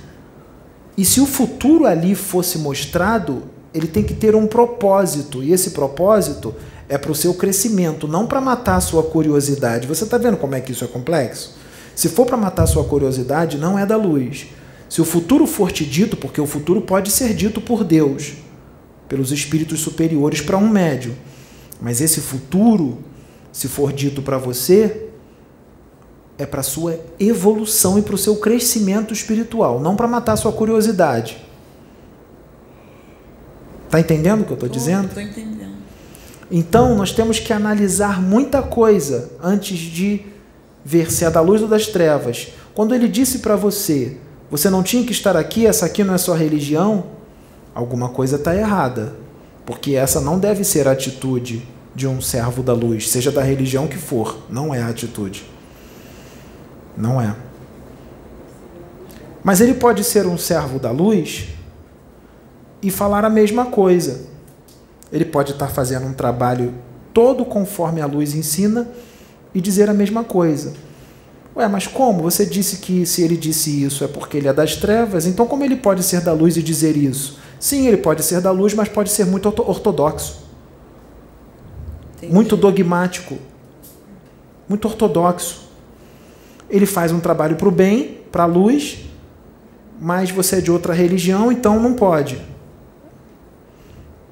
E se o futuro ali fosse mostrado, ele tem que ter um propósito. E esse propósito é para o seu crescimento, não para matar a sua curiosidade. Você está vendo como é que isso é complexo? Se for para matar a sua curiosidade, não é da luz. Se o futuro for te dito, porque o futuro pode ser dito por Deus, pelos espíritos superiores para um médio. Mas esse futuro, se for dito para você, é para sua evolução e para o seu crescimento espiritual, não para matar sua curiosidade. Tá entendendo o que eu estou dizendo? Estou entendendo. Então, nós temos que analisar muita coisa antes de ver se é da luz ou das trevas. Quando ele disse para você, você não tinha que estar aqui, essa aqui não é sua religião, alguma coisa está errada. Porque essa não deve ser a atitude de um servo da luz, seja da religião que for, não é a atitude. Não é. Mas ele pode ser um servo da luz e falar a mesma coisa. Ele pode estar fazendo um trabalho todo conforme a luz ensina e dizer a mesma coisa. Ué, mas como? Você disse que se ele disse isso é porque ele é das trevas, então como ele pode ser da luz e dizer isso? Sim, ele pode ser da luz, mas pode ser muito ortodoxo. Entendi. Muito dogmático. Muito ortodoxo. Ele faz um trabalho para o bem, para a luz, mas você é de outra religião, então não pode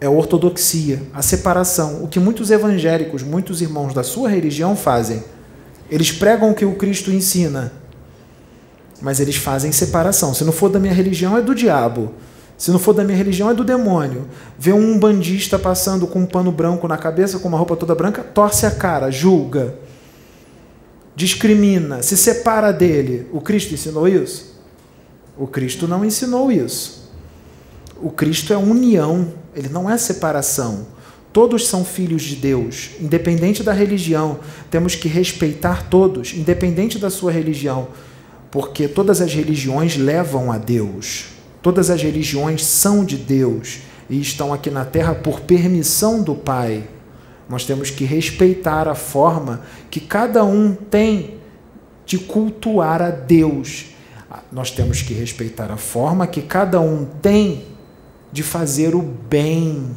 é a ortodoxia, a separação. O que muitos evangélicos, muitos irmãos da sua religião fazem. Eles pregam o que o Cristo ensina, mas eles fazem separação. Se não for da minha religião, é do diabo. Se não for da minha religião, é do demônio. Vê um bandista passando com um pano branco na cabeça, com uma roupa toda branca, torce a cara, julga, discrimina, se separa dele. O Cristo ensinou isso? O Cristo não ensinou isso. O Cristo é união ele não é separação. Todos são filhos de Deus, independente da religião. Temos que respeitar todos, independente da sua religião, porque todas as religiões levam a Deus. Todas as religiões são de Deus e estão aqui na terra por permissão do Pai. Nós temos que respeitar a forma que cada um tem de cultuar a Deus. Nós temos que respeitar a forma que cada um tem de fazer o bem.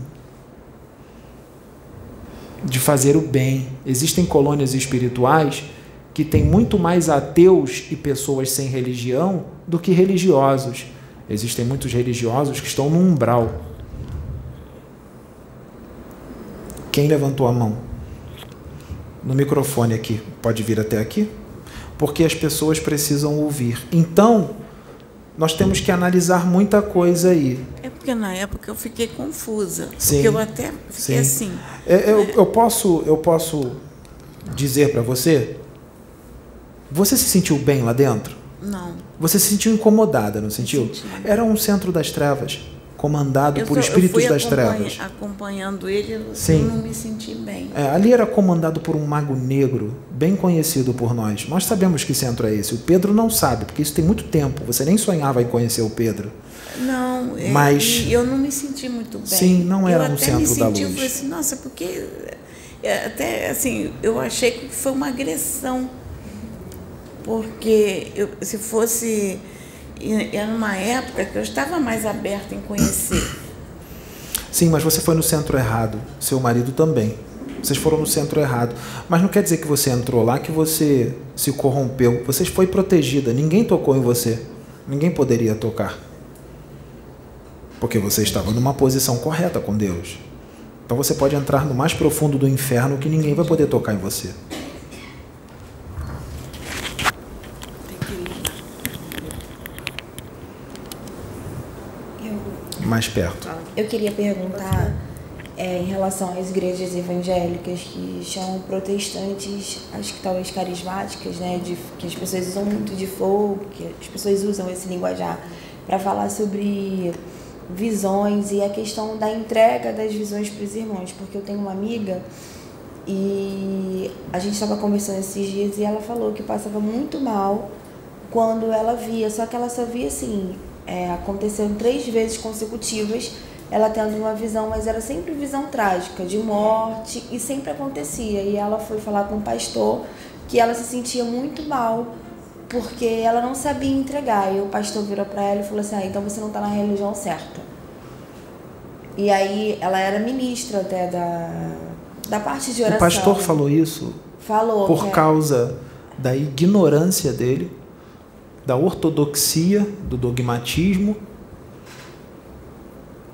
De fazer o bem. Existem colônias espirituais que têm muito mais ateus e pessoas sem religião do que religiosos. Existem muitos religiosos que estão no umbral. Quem levantou a mão? No microfone aqui. Pode vir até aqui? Porque as pessoas precisam ouvir. Então, nós temos que analisar muita coisa aí. É porque na época eu fiquei confusa. Sim. Porque eu até fiquei Sim. assim. É, eu, eu, posso, eu posso dizer para você? Você se sentiu bem lá dentro? Não. Você se sentiu incomodada, não sentiu? Senti. Era um centro das trevas comandado eu por sou, espíritos das trevas. Acompanhando ele, eu Sim. não me senti bem. É, ali era comandado por um mago negro, bem conhecido por nós. Nós sabemos que centro é esse. O Pedro não sabe, porque isso tem muito tempo. Você nem sonhava em conhecer o Pedro. Não, é, mas eu não me senti muito bem. Sim, não era eu um centro senti, da luz. Eu falei assim, nossa, porque é, até assim, eu achei que foi uma agressão. Porque eu, se fosse era uma época que eu estava mais aberta em conhecer. Sim, mas você foi no centro errado. Seu marido também. Vocês foram no centro errado. Mas não quer dizer que você entrou lá que você se corrompeu. Você foi protegida. Ninguém tocou em você. Ninguém poderia tocar. Porque você estava numa posição correta com Deus. Então você pode entrar no mais profundo do inferno que ninguém vai poder tocar em você. Mais perto. Eu queria perguntar é, em relação às igrejas evangélicas que chamam protestantes, acho que talvez carismáticas, né, de, que as pessoas usam muito de fogo, que as pessoas usam esse linguajar para falar sobre visões e a questão da entrega das visões para os irmãos, porque eu tenho uma amiga e a gente estava conversando esses dias e ela falou que passava muito mal quando ela via, só que ela só via assim, é, aconteceu três vezes consecutivas ela tendo uma visão, mas era sempre visão trágica, de morte, e sempre acontecia. E ela foi falar com o pastor que ela se sentia muito mal porque ela não sabia entregar. E o pastor virou para ela e falou assim: ah, então você não está na religião certa. E aí ela era ministra até da, da parte de oração. O pastor falou isso? Falou. Por é. causa da ignorância dele, da ortodoxia, do dogmatismo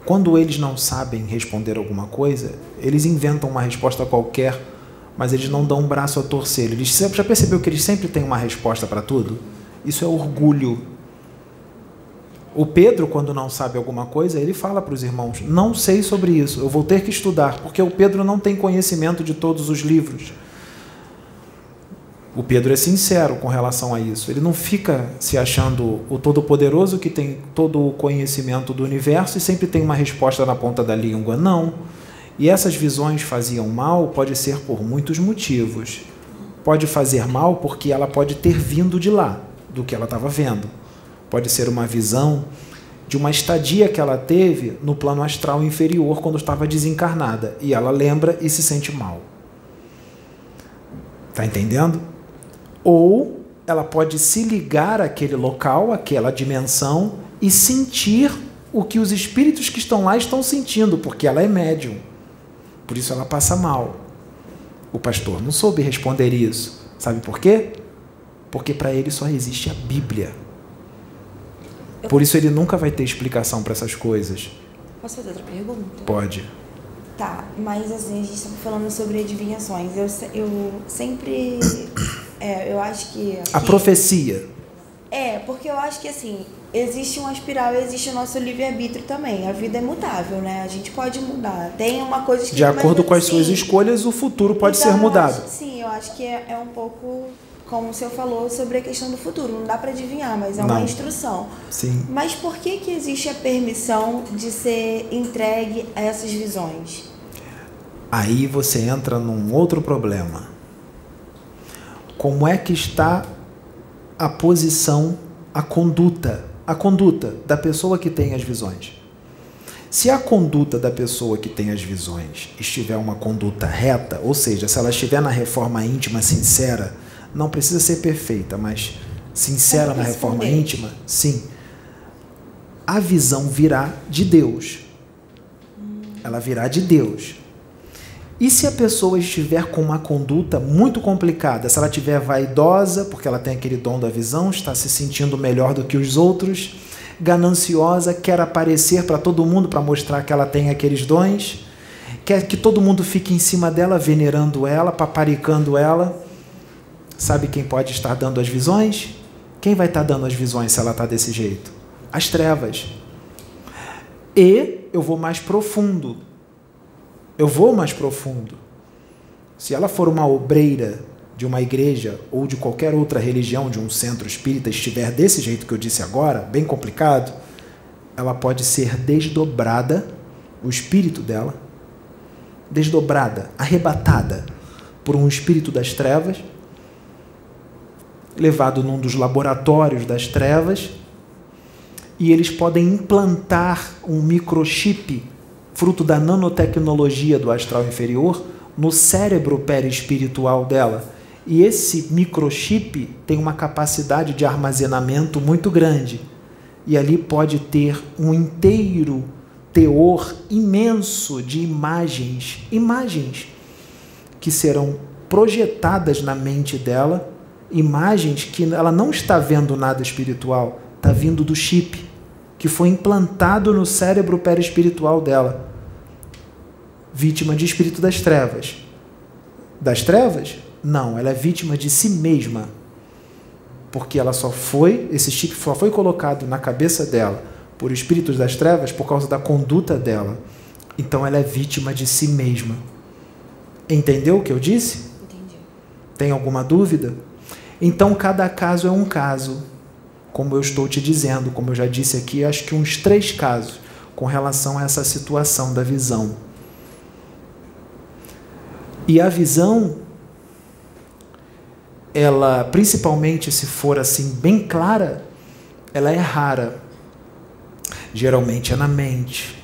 quando eles não sabem responder alguma coisa, eles inventam uma resposta qualquer, mas eles não dão um braço a torcer. Eles já percebeu que eles sempre têm uma resposta para tudo? Isso é orgulho. O Pedro, quando não sabe alguma coisa, ele fala para os irmãos: Não sei sobre isso, eu vou ter que estudar, porque o Pedro não tem conhecimento de todos os livros. O Pedro é sincero com relação a isso. Ele não fica se achando o todo-poderoso que tem todo o conhecimento do universo e sempre tem uma resposta na ponta da língua. Não. E essas visões faziam mal pode ser por muitos motivos. Pode fazer mal porque ela pode ter vindo de lá, do que ela estava vendo. Pode ser uma visão de uma estadia que ela teve no plano astral inferior quando estava desencarnada. E ela lembra e se sente mal. Está entendendo? Ou ela pode se ligar àquele local, àquela dimensão e sentir o que os espíritos que estão lá estão sentindo, porque ela é médium. Por isso ela passa mal. O pastor não soube responder isso. Sabe por quê? Porque para ele só existe a Bíblia. Por isso ele nunca vai ter explicação para essas coisas. Posso fazer outra pergunta? Pode. Tá, mas assim, a gente estava falando sobre adivinhações. Eu, eu sempre é, eu acho que. A profecia. É, porque eu acho que assim, existe uma espiral e existe o nosso livre-arbítrio também. A vida é mutável, né? A gente pode mudar. Tem uma coisa que. De acordo com as sim. suas escolhas, o futuro pode então, ser mudado. Acho, sim, eu acho que é, é, um pouco. Como o senhor falou sobre a questão do futuro, não dá para adivinhar, mas é uma instrução. Sim. Mas por que que existe a permissão de ser entregue a essas visões? Aí você entra num outro problema como é que está a posição, a conduta, a conduta da pessoa que tem as visões. Se a conduta da pessoa que tem as visões estiver uma conduta reta, ou seja, se ela estiver na reforma íntima sincera, não precisa ser perfeita, mas sincera na reforma íntima, sim. A visão virá de Deus. Ela virá de Deus. E se a pessoa estiver com uma conduta muito complicada, se ela estiver vaidosa, porque ela tem aquele dom da visão, está se sentindo melhor do que os outros, gananciosa, quer aparecer para todo mundo para mostrar que ela tem aqueles dons, quer que todo mundo fique em cima dela, venerando ela, paparicando ela. Sabe quem pode estar dando as visões? Quem vai estar dando as visões se ela está desse jeito? As trevas. E eu vou mais profundo eu vou mais profundo. Se ela for uma obreira de uma igreja ou de qualquer outra religião, de um centro espírita, estiver desse jeito que eu disse agora, bem complicado, ela pode ser desdobrada, o espírito dela, desdobrada, arrebatada por um espírito das trevas, levado num dos laboratórios das trevas, e eles podem implantar um microchip fruto da nanotecnologia do astral inferior, no cérebro perispiritual dela. E esse microchip tem uma capacidade de armazenamento muito grande. E ali pode ter um inteiro teor imenso de imagens, imagens que serão projetadas na mente dela, imagens que ela não está vendo nada espiritual, está vindo do chip que foi implantado no cérebro perispiritual dela vítima de espírito das trevas. Das trevas? Não, ela é vítima de si mesma. Porque ela só foi, esse chip só foi colocado na cabeça dela por espíritos das trevas por causa da conduta dela. Então ela é vítima de si mesma. Entendeu o que eu disse? Entendi. Tem alguma dúvida? Então cada caso é um caso. Como eu estou te dizendo, como eu já disse aqui, acho que uns três casos com relação a essa situação da visão. E a visão, ela, principalmente se for assim bem clara, ela é rara. Geralmente é na mente.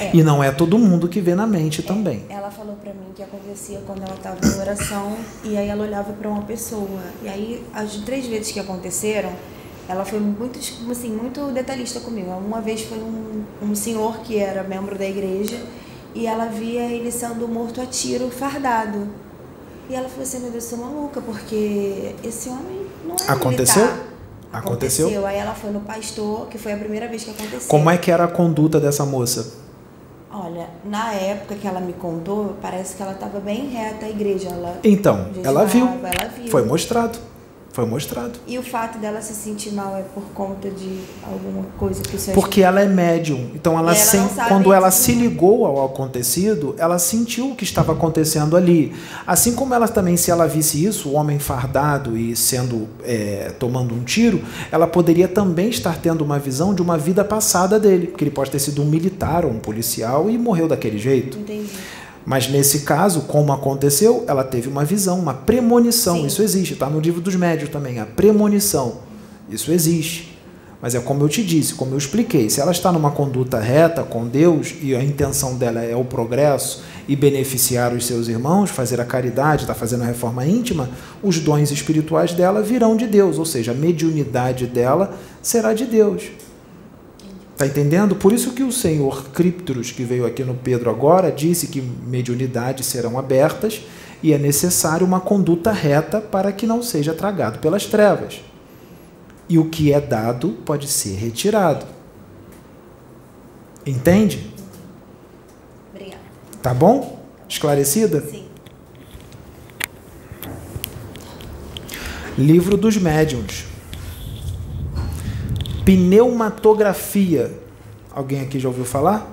É. E não é todo mundo que vê na mente é. também. Ela falou para mim que acontecia quando ela estava em oração e aí ela olhava para uma pessoa. E aí as três vezes que aconteceram, ela foi muito assim muito detalhista comigo. Uma vez foi um, um senhor que era membro da igreja e ela via ele sendo morto a tiro, fardado. E ela falou assim, meu Deus, eu sou maluca, porque esse homem não é Aconteceu? Militar. Aconteceu? Aconteceu. Aí ela foi no pastor, que foi a primeira vez que aconteceu. Como é que era a conduta dessa moça? Olha, na época que ela me contou, parece que ela estava bem reta à igreja. Ela então, ela viu. ela viu. Foi mostrado. Foi mostrado. E o fato dela se sentir mal é por conta de alguma coisa que você Porque ela é médium. Então ela, ela sem, quando ela se ligou ao acontecido, ela sentiu o que estava acontecendo ali. Assim como ela também, se ela visse isso, o homem fardado e sendo é, tomando um tiro, ela poderia também estar tendo uma visão de uma vida passada dele, porque ele pode ter sido um militar ou um policial e morreu daquele jeito. Entendi. Mas nesse caso, como aconteceu, ela teve uma visão, uma premonição. Sim. Isso existe, está no livro dos médios também, a premonição. Isso existe. Mas é como eu te disse, como eu expliquei, se ela está numa conduta reta com Deus e a intenção dela é o progresso e beneficiar os seus irmãos, fazer a caridade, está fazendo a reforma íntima, os dons espirituais dela virão de Deus, ou seja, a mediunidade dela será de Deus. Está entendendo? Por isso que o senhor Criptros, que veio aqui no Pedro agora, disse que mediunidades serão abertas e é necessário uma conduta reta para que não seja tragado pelas trevas. E o que é dado pode ser retirado. Entende? Obrigada. Tá bom? Esclarecida? Sim. Livro dos Médiuns. Pneumatografia. Alguém aqui já ouviu falar?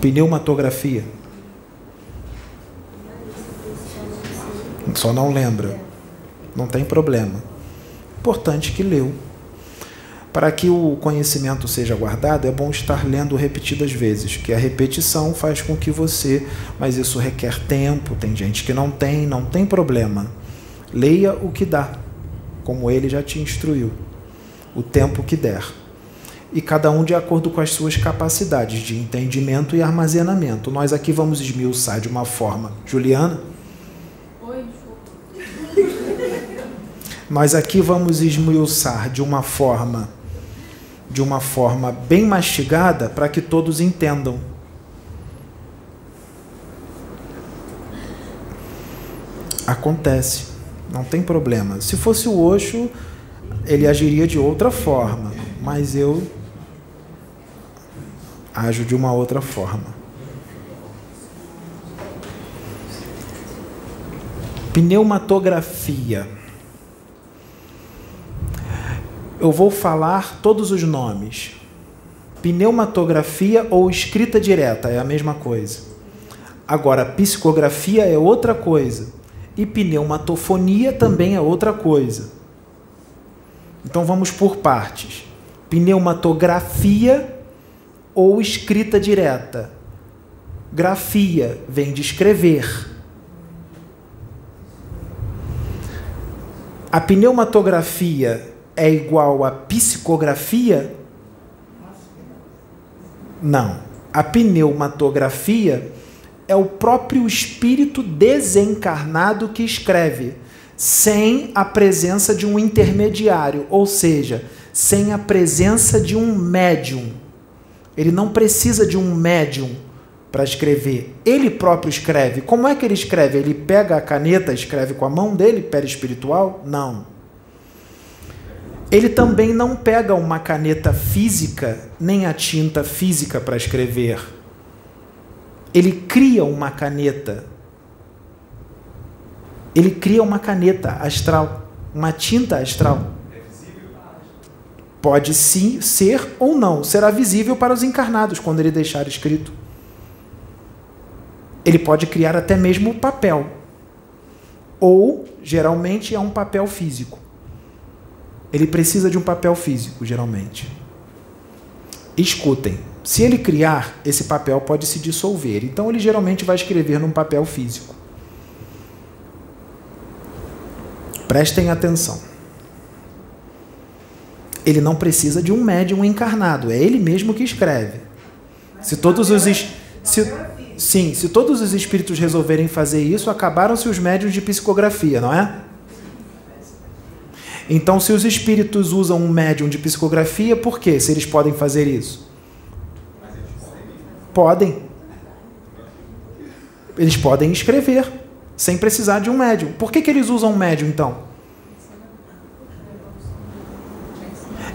Pneumatografia. Só não lembra. Não tem problema. Importante que leu. Para que o conhecimento seja guardado, é bom estar lendo repetidas vezes, que a repetição faz com que você, mas isso requer tempo, tem gente que não tem, não tem problema. Leia o que dá como ele já te instruiu, o tempo que der. E cada um de acordo com as suas capacidades de entendimento e armazenamento. Nós aqui vamos esmiuçar de uma forma. Juliana? Oi, Nós aqui vamos esmiuçar de uma forma de uma forma bem mastigada para que todos entendam. Acontece. Não tem problema. Se fosse o Osho, ele agiria de outra forma, mas eu ajo de uma outra forma. Pneumatografia. Eu vou falar todos os nomes. Pneumatografia ou escrita direta é a mesma coisa. Agora, psicografia é outra coisa. E pneumatofonia também é outra coisa. Então vamos por partes. Pneumatografia ou escrita direta. Grafia vem de escrever. A pneumatografia é igual a psicografia? Não. A pneumatografia é o próprio espírito desencarnado que escreve, sem a presença de um intermediário, ou seja, sem a presença de um médium. Ele não precisa de um médium para escrever. Ele próprio escreve. Como é que ele escreve? Ele pega a caneta, escreve com a mão dele, perispiritual? Não. Ele também não pega uma caneta física, nem a tinta física para escrever ele cria uma caneta. Ele cria uma caneta astral, uma tinta astral. Pode sim ser ou não, será visível para os encarnados quando ele deixar escrito. Ele pode criar até mesmo papel. Ou, geralmente, é um papel físico. Ele precisa de um papel físico, geralmente. Escutem. Se ele criar, esse papel pode se dissolver. Então ele geralmente vai escrever num papel físico. Prestem atenção. Ele não precisa de um médium encarnado, é ele mesmo que escreve. Se todos os se, sim, se todos os espíritos resolverem fazer isso, acabaram-se os médiums de psicografia, não é? Então, se os espíritos usam um médium de psicografia, por quê? Se eles podem fazer isso? Podem. Eles podem escrever, sem precisar de um médium. Por que, que eles usam um médium, então?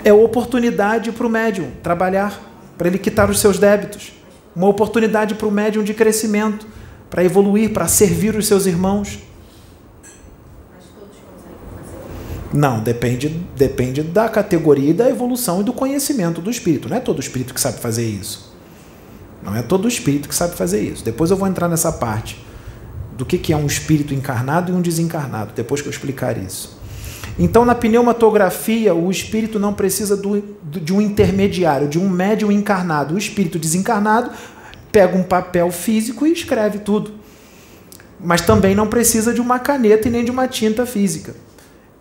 É oportunidade para o médium trabalhar, para ele quitar os seus débitos. Uma oportunidade para o médium de crescimento, para evoluir, para servir os seus irmãos. Não, depende, depende da categoria e da evolução e do conhecimento do espírito. Não é todo espírito que sabe fazer isso. Não é todo espírito que sabe fazer isso. Depois eu vou entrar nessa parte do que, que é um espírito encarnado e um desencarnado, depois que eu explicar isso. Então, na pneumatografia, o espírito não precisa do, de um intermediário, de um médium encarnado. O espírito desencarnado pega um papel físico e escreve tudo. Mas também não precisa de uma caneta e nem de uma tinta física.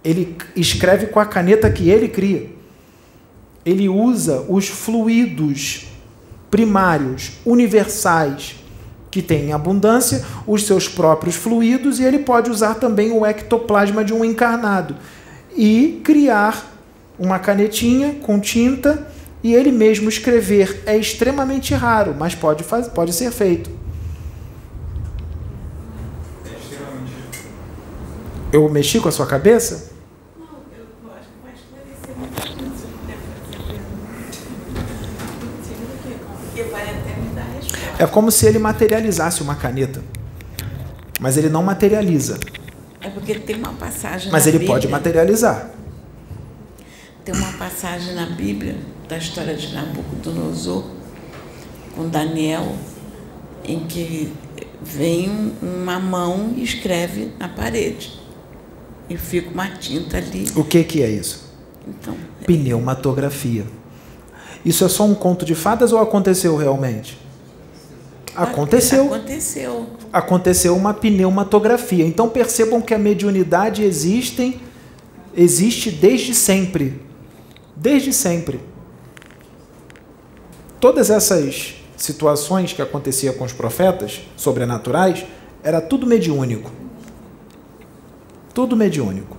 Ele escreve com a caneta que ele cria. Ele usa os fluidos primários, universais, que tem em abundância, os seus próprios fluidos, e ele pode usar também o ectoplasma de um encarnado e criar uma canetinha com tinta e ele mesmo escrever. É extremamente raro, mas pode, fazer, pode ser feito. Eu mexi com a sua cabeça? É como se ele materializasse uma caneta. Mas ele não materializa. É porque tem uma passagem Mas ele Bíblia, pode materializar. Tem uma passagem na Bíblia da história de Nabucodonosor com Daniel em que vem uma mão e escreve na parede. E fica uma tinta ali. O que, que é isso? Então, Pneumatografia. Isso é só um conto de fadas ou aconteceu realmente? Aconteceu. Aconteceu. Aconteceu uma pneumatografia. Então percebam que a mediunidade existem, existe desde sempre. Desde sempre. Todas essas situações que acontecia com os profetas sobrenaturais era tudo mediúnico. Tudo mediúnico.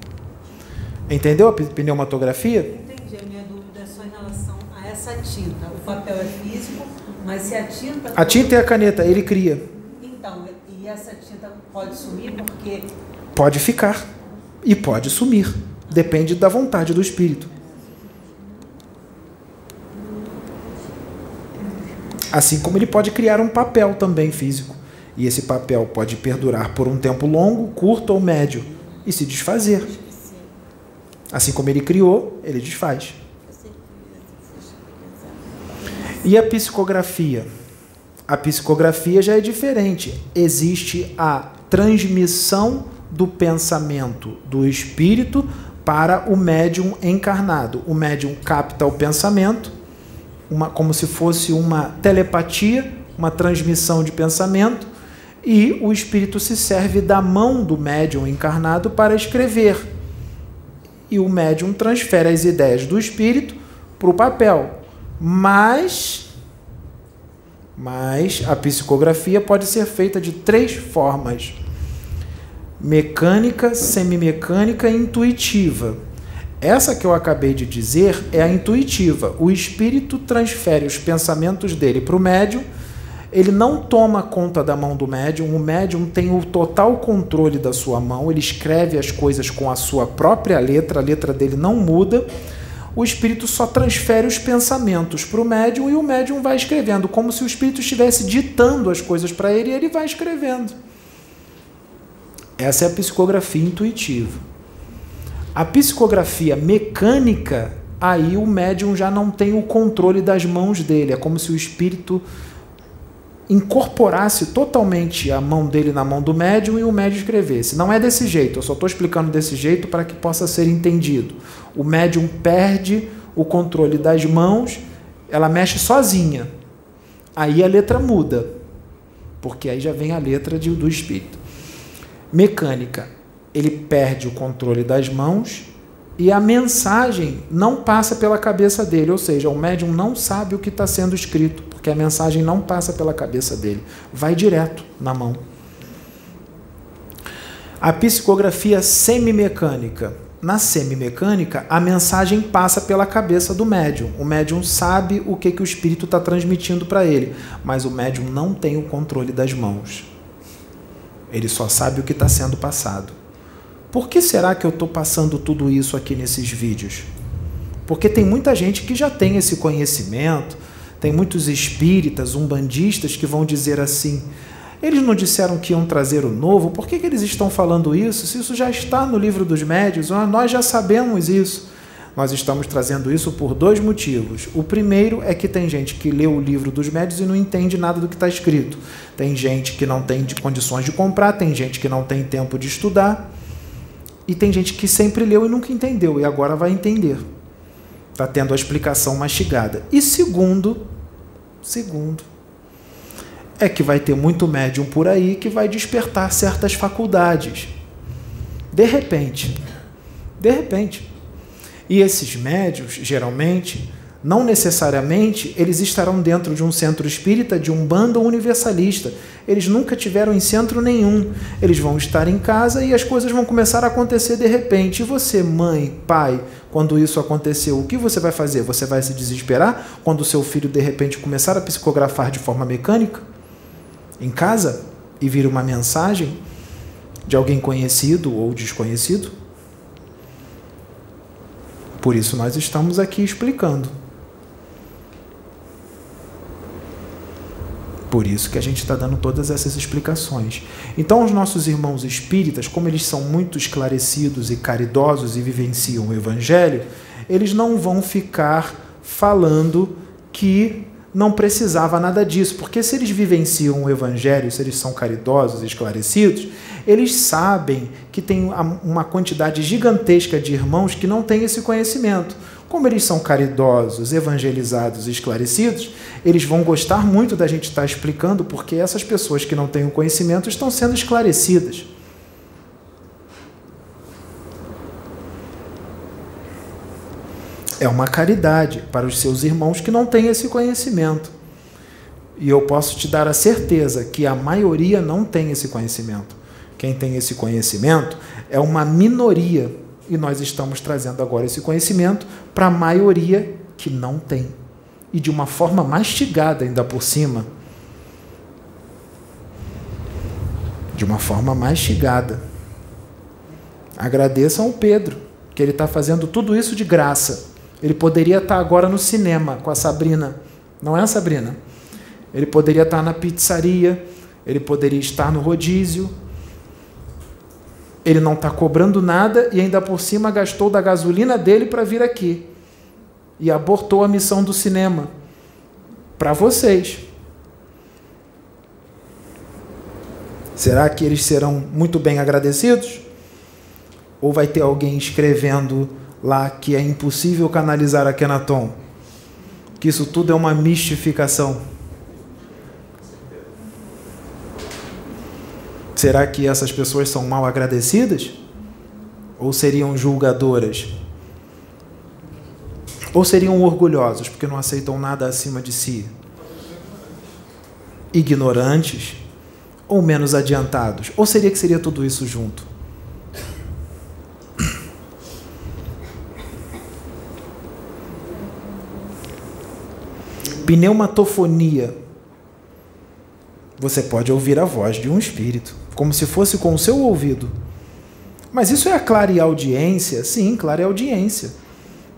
Entendeu a pneumatografia? Entendi. A minha dúvida é só em relação a essa tinta. O papel é físico, mas se a tinta. A tinta e a caneta, ele cria. Então, e essa tinta pode sumir porque. Pode ficar. E pode sumir. Depende da vontade do espírito. Assim como ele pode criar um papel também físico. E esse papel pode perdurar por um tempo longo, curto ou médio e se desfazer. Assim como ele criou, ele desfaz. E a psicografia? A psicografia já é diferente. Existe a transmissão do pensamento do espírito para o médium encarnado. O médium capta o pensamento, uma, como se fosse uma telepatia, uma transmissão de pensamento, e o espírito se serve da mão do médium encarnado para escrever. E o médium transfere as ideias do espírito para o papel. Mas, mas a psicografia pode ser feita de três formas: mecânica, semimecânica e intuitiva. Essa que eu acabei de dizer é a intuitiva. O espírito transfere os pensamentos dele para o médium. Ele não toma conta da mão do médium, o médium tem o total controle da sua mão, ele escreve as coisas com a sua própria letra, a letra dele não muda o espírito só transfere os pensamentos para o médium e o médium vai escrevendo, como se o espírito estivesse ditando as coisas para ele e ele vai escrevendo. Essa é a psicografia intuitiva. A psicografia mecânica, aí o médium já não tem o controle das mãos dele, é como se o espírito incorporasse totalmente a mão dele na mão do médium e o médium escrevesse. Não é desse jeito, eu só estou explicando desse jeito para que possa ser entendido. O médium perde o controle das mãos, ela mexe sozinha. Aí a letra muda, porque aí já vem a letra de, do espírito. Mecânica, ele perde o controle das mãos e a mensagem não passa pela cabeça dele, ou seja, o médium não sabe o que está sendo escrito, porque a mensagem não passa pela cabeça dele, vai direto na mão. A psicografia semimecânica. Na semimecânica, a mensagem passa pela cabeça do médium. O médium sabe o que, que o espírito está transmitindo para ele, mas o médium não tem o controle das mãos. Ele só sabe o que está sendo passado. Por que será que eu estou passando tudo isso aqui nesses vídeos? Porque tem muita gente que já tem esse conhecimento, tem muitos espíritas, umbandistas que vão dizer assim: eles não disseram que iam trazer o novo, por que, que eles estão falando isso? Se isso já está no livro dos médios, nós já sabemos isso. Nós estamos trazendo isso por dois motivos. O primeiro é que tem gente que lê o livro dos médios e não entende nada do que está escrito. Tem gente que não tem condições de comprar, tem gente que não tem tempo de estudar. E tem gente que sempre leu e nunca entendeu, e agora vai entender. Está tendo a explicação mastigada. E segundo, segundo, é que vai ter muito médium por aí que vai despertar certas faculdades. De repente. De repente. E esses médios, geralmente, não necessariamente eles estarão dentro de um centro espírita, de um bando universalista. Eles nunca tiveram em centro nenhum. Eles vão estar em casa e as coisas vão começar a acontecer de repente. E você, mãe, pai, quando isso aconteceu, o que você vai fazer? Você vai se desesperar quando o seu filho de repente começar a psicografar de forma mecânica em casa e vir uma mensagem de alguém conhecido ou desconhecido? Por isso nós estamos aqui explicando. Por isso que a gente está dando todas essas explicações. Então, os nossos irmãos espíritas, como eles são muito esclarecidos e caridosos e vivenciam o Evangelho, eles não vão ficar falando que não precisava nada disso, porque se eles vivenciam o Evangelho, se eles são caridosos e esclarecidos, eles sabem que tem uma quantidade gigantesca de irmãos que não têm esse conhecimento. Como eles são caridosos, evangelizados e esclarecidos, eles vão gostar muito da gente estar explicando porque essas pessoas que não têm o conhecimento estão sendo esclarecidas. É uma caridade para os seus irmãos que não têm esse conhecimento. E eu posso te dar a certeza que a maioria não tem esse conhecimento. Quem tem esse conhecimento é uma minoria e nós estamos trazendo agora esse conhecimento para a maioria que não tem. E de uma forma mastigada, ainda por cima. De uma forma mastigada. Agradeçam ao Pedro, que ele está fazendo tudo isso de graça. Ele poderia estar tá agora no cinema com a Sabrina. Não é a Sabrina? Ele poderia estar tá na pizzaria, ele poderia estar no rodízio, ele não está cobrando nada e ainda por cima gastou da gasolina dele para vir aqui. E abortou a missão do cinema. Para vocês. Será que eles serão muito bem agradecidos? Ou vai ter alguém escrevendo lá que é impossível canalizar a Kenaton? Que isso tudo é uma mistificação? Será que essas pessoas são mal agradecidas? Ou seriam julgadoras? Ou seriam orgulhosos porque não aceitam nada acima de si? Ignorantes? Ou menos adiantados? Ou seria que seria tudo isso junto? Pneumatofonia. Você pode ouvir a voz de um espírito como se fosse com o seu ouvido. Mas isso é a clareaudiência? Sim, clareaudiência.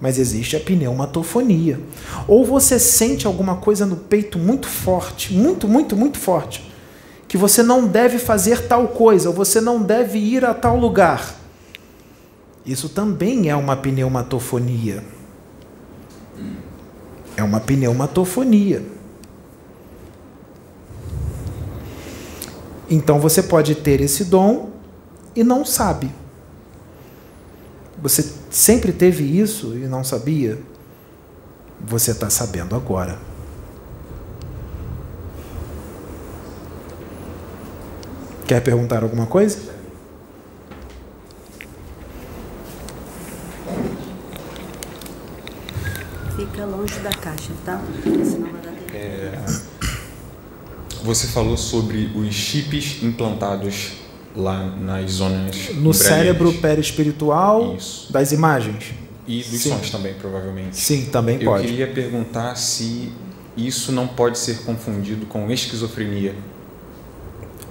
Mas existe a pneumatofonia. Ou você sente alguma coisa no peito muito forte, muito, muito, muito forte, que você não deve fazer tal coisa, ou você não deve ir a tal lugar. Isso também é uma pneumatofonia. É uma pneumatofonia. Então você pode ter esse dom e não sabe. Você sempre teve isso e não sabia? Você está sabendo agora. Quer perguntar alguma coisa? Fica longe da caixa, tá? Senão vai dar tempo. É, você falou sobre os chips implantados lá nas zonas No cérebro perispiritual Isso. das imagens. E dos Sim. sons também, provavelmente. Sim, também Eu pode. queria perguntar se isso não pode ser confundido com esquizofrenia.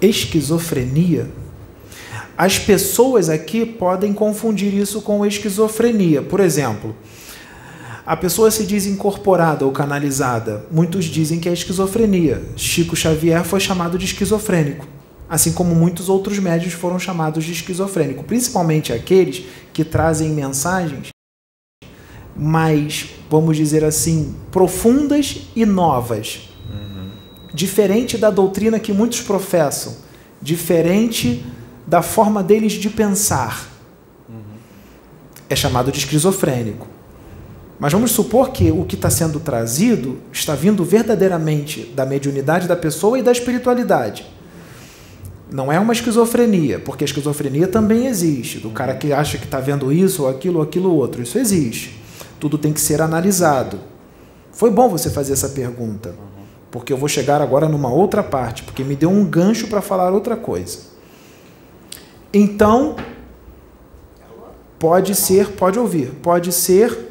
Esquizofrenia. As pessoas aqui podem confundir isso com esquizofrenia. Por exemplo, a pessoa se diz incorporada ou canalizada. Muitos dizem que é esquizofrenia. Chico Xavier foi chamado de esquizofrênico, assim como muitos outros médios foram chamados de esquizofrênico, principalmente aqueles que trazem mensagens mais, vamos dizer assim, profundas e novas. Diferente da doutrina que muitos professam, diferente da forma deles de pensar. É chamado de esquizofrênico. Mas vamos supor que o que está sendo trazido está vindo verdadeiramente da mediunidade da pessoa e da espiritualidade. Não é uma esquizofrenia, porque a esquizofrenia também existe. Do cara que acha que está vendo isso ou aquilo ou aquilo outro. Isso existe. Tudo tem que ser analisado. Foi bom você fazer essa pergunta, porque eu vou chegar agora numa outra parte, porque me deu um gancho para falar outra coisa. Então, pode ser, pode ouvir, pode ser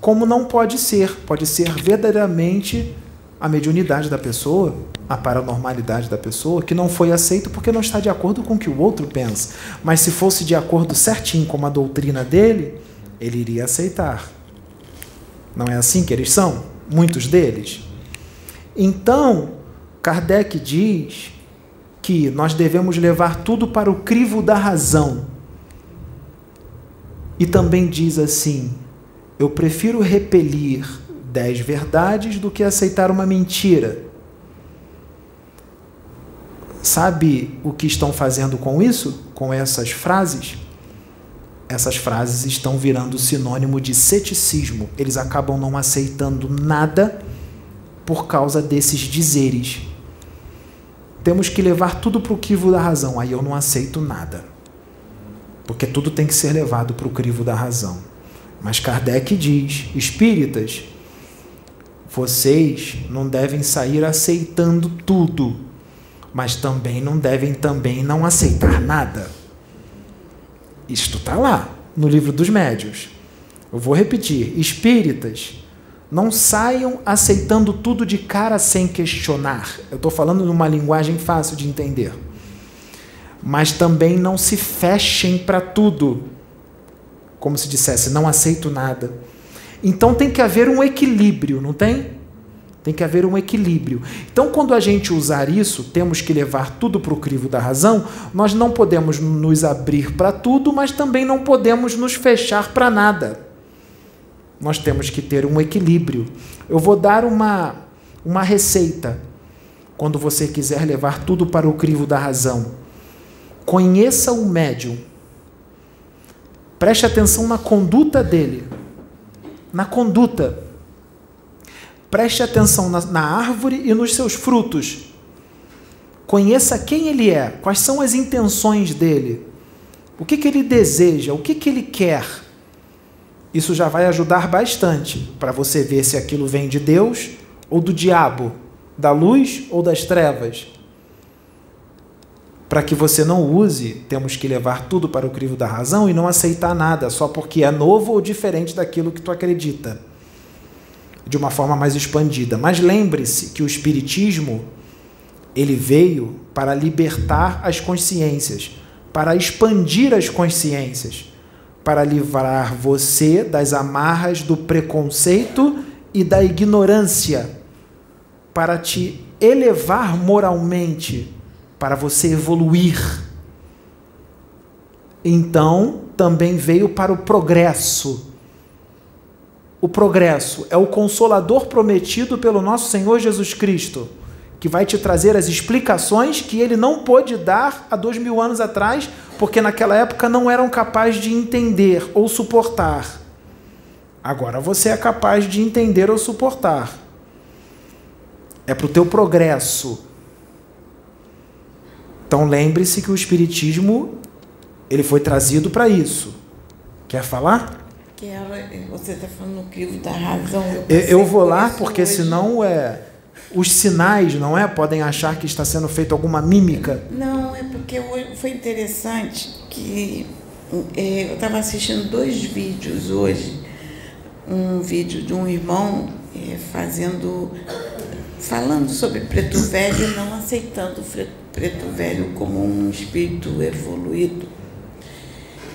como não pode ser. Pode ser verdadeiramente a mediunidade da pessoa, a paranormalidade da pessoa, que não foi aceito porque não está de acordo com o que o outro pensa. Mas se fosse de acordo certinho com a doutrina dele, ele iria aceitar. Não é assim que eles são? Muitos deles. Então, Kardec diz que nós devemos levar tudo para o crivo da razão. E também diz assim: eu prefiro repelir dez verdades do que aceitar uma mentira. Sabe o que estão fazendo com isso? Com essas frases? Essas frases estão virando sinônimo de ceticismo. Eles acabam não aceitando nada por causa desses dizeres. Temos que levar tudo para o crivo da razão. Aí eu não aceito nada. Porque tudo tem que ser levado para o crivo da razão. Mas Kardec diz: espíritas, vocês não devem sair aceitando tudo, mas também não devem também não aceitar nada. Isto está lá no livro dos médios. Eu vou repetir: espíritas, não saiam aceitando tudo de cara sem questionar. Eu estou falando numa linguagem fácil de entender. Mas também não se fechem para tudo como se dissesse, não aceito nada. Então tem que haver um equilíbrio, não tem? Tem que haver um equilíbrio. Então, quando a gente usar isso, temos que levar tudo para o crivo da razão. Nós não podemos nos abrir para tudo, mas também não podemos nos fechar para nada. Nós temos que ter um equilíbrio. Eu vou dar uma, uma receita quando você quiser levar tudo para o crivo da razão. Conheça o médium. Preste atenção na conduta dele. Na conduta. Preste atenção na, na, árvore e nos seus frutos. Conheça quem ele é, quais são as intenções dele, o que, que ele deseja, o que, que ele quer. Isso já vai ajudar bastante para você ver se aquilo vem de Deus ou do diabo, da luz ou das trevas. Para que você não use, temos que levar tudo para o crivo da razão e não aceitar nada só porque é novo ou diferente daquilo que tu acredita. De uma forma mais expandida. Mas lembre-se que o espiritismo ele veio para libertar as consciências, para expandir as consciências, para livrar você das amarras do preconceito e da ignorância, para te elevar moralmente para você evoluir. Então, também veio para o progresso. O progresso é o consolador prometido pelo nosso Senhor Jesus Cristo, que vai te trazer as explicações que ele não pôde dar há dois mil anos atrás, porque naquela época não eram capazes de entender ou suportar. Agora você é capaz de entender ou suportar. É para o teu progresso. Então lembre-se que o Espiritismo ele foi trazido para isso. Quer falar? Que ela, você está falando no crivo da razão. Eu, eu vou lá porque hoje. senão é os sinais, não é? Podem achar que está sendo feita alguma mímica. Não, é porque foi interessante que é, eu estava assistindo dois vídeos hoje. Um vídeo de um irmão é, fazendo, falando sobre preto velho e não aceitando o preto velho como um espírito evoluído.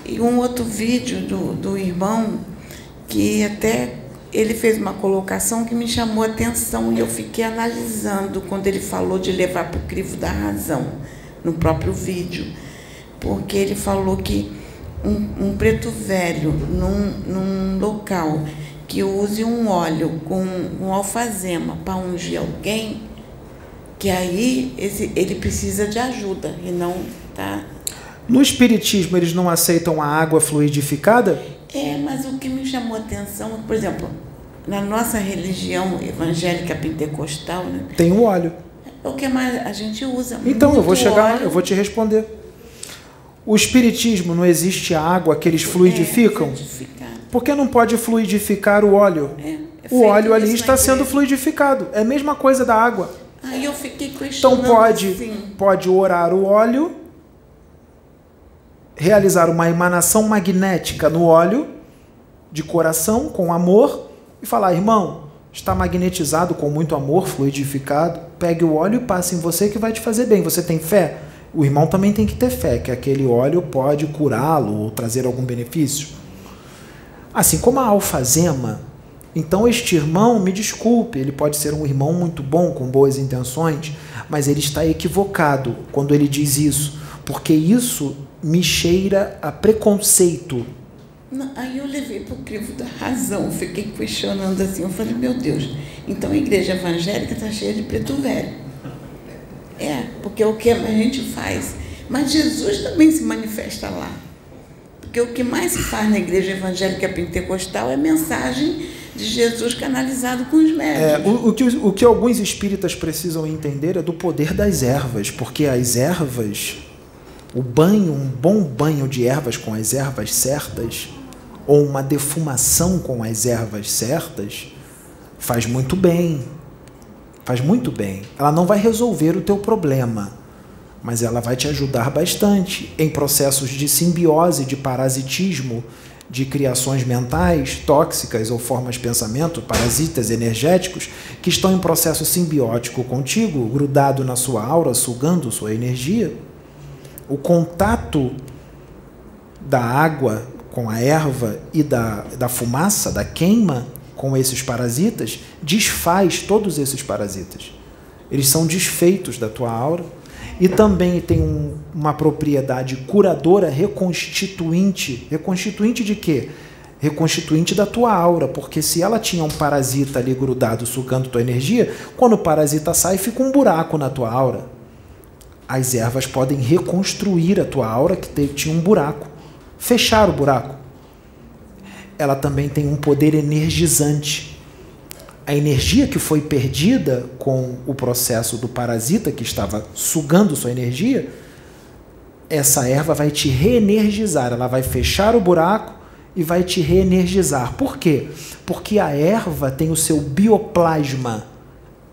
E um outro vídeo do, do irmão que até ele fez uma colocação que me chamou a atenção e eu fiquei analisando quando ele falou de levar para o crivo da razão, no próprio vídeo. Porque ele falou que um, um preto velho num, num local que use um óleo com um alfazema para ungir alguém, que aí esse, ele precisa de ajuda e não tá. No Espiritismo, eles não aceitam a água fluidificada? É, mas o que me chamou a atenção, por exemplo, na nossa religião evangélica pentecostal, né? Tem o óleo. É o que mais a gente usa. Então, eu vou chegar, óleo. eu vou te responder. O espiritismo não existe água que eles é, fluidificam? É, Por que não pode fluidificar o óleo? É, é o óleo ali está sendo fluidificado. É a mesma coisa da água. Aí eu fiquei questionando. Então pode, assim. pode orar o óleo realizar uma emanação magnética no óleo, de coração, com amor, e falar: irmão, está magnetizado com muito amor, fluidificado, pegue o óleo e passe em você que vai te fazer bem. Você tem fé? O irmão também tem que ter fé, que aquele óleo pode curá-lo ou trazer algum benefício. Assim como a alfazema, então este irmão, me desculpe, ele pode ser um irmão muito bom, com boas intenções, mas ele está equivocado quando ele diz isso, porque isso me cheira a preconceito. Aí eu levei para o crivo da razão, fiquei questionando assim, eu falei, meu Deus, então a igreja evangélica está cheia de preto velho. É, porque é o que a gente faz. Mas Jesus também se manifesta lá. Porque o que mais se faz na igreja evangélica pentecostal é mensagem de Jesus canalizado com os médicos. É, o, o, que, o que alguns espíritas precisam entender é do poder das ervas, porque as ervas o banho, um bom banho de ervas com as ervas certas, ou uma defumação com as ervas certas, faz muito bem. Faz muito bem. Ela não vai resolver o teu problema, mas ela vai te ajudar bastante em processos de simbiose, de parasitismo, de criações mentais tóxicas ou formas de pensamento, parasitas energéticos, que estão em processo simbiótico contigo, grudado na sua aura, sugando sua energia o contato da água com a erva e da, da fumaça, da queima com esses parasitas, desfaz todos esses parasitas. Eles são desfeitos da tua aura e também tem um, uma propriedade curadora reconstituinte. Reconstituinte de quê? Reconstituinte da tua aura, porque se ela tinha um parasita ali grudado, sugando tua energia, quando o parasita sai, fica um buraco na tua aura as ervas podem reconstruir a tua aura que tinha um buraco, fechar o buraco. Ela também tem um poder energizante. A energia que foi perdida com o processo do parasita que estava sugando sua energia, essa erva vai te reenergizar, ela vai fechar o buraco e vai te reenergizar. Por quê? Porque a erva tem o seu bioplasma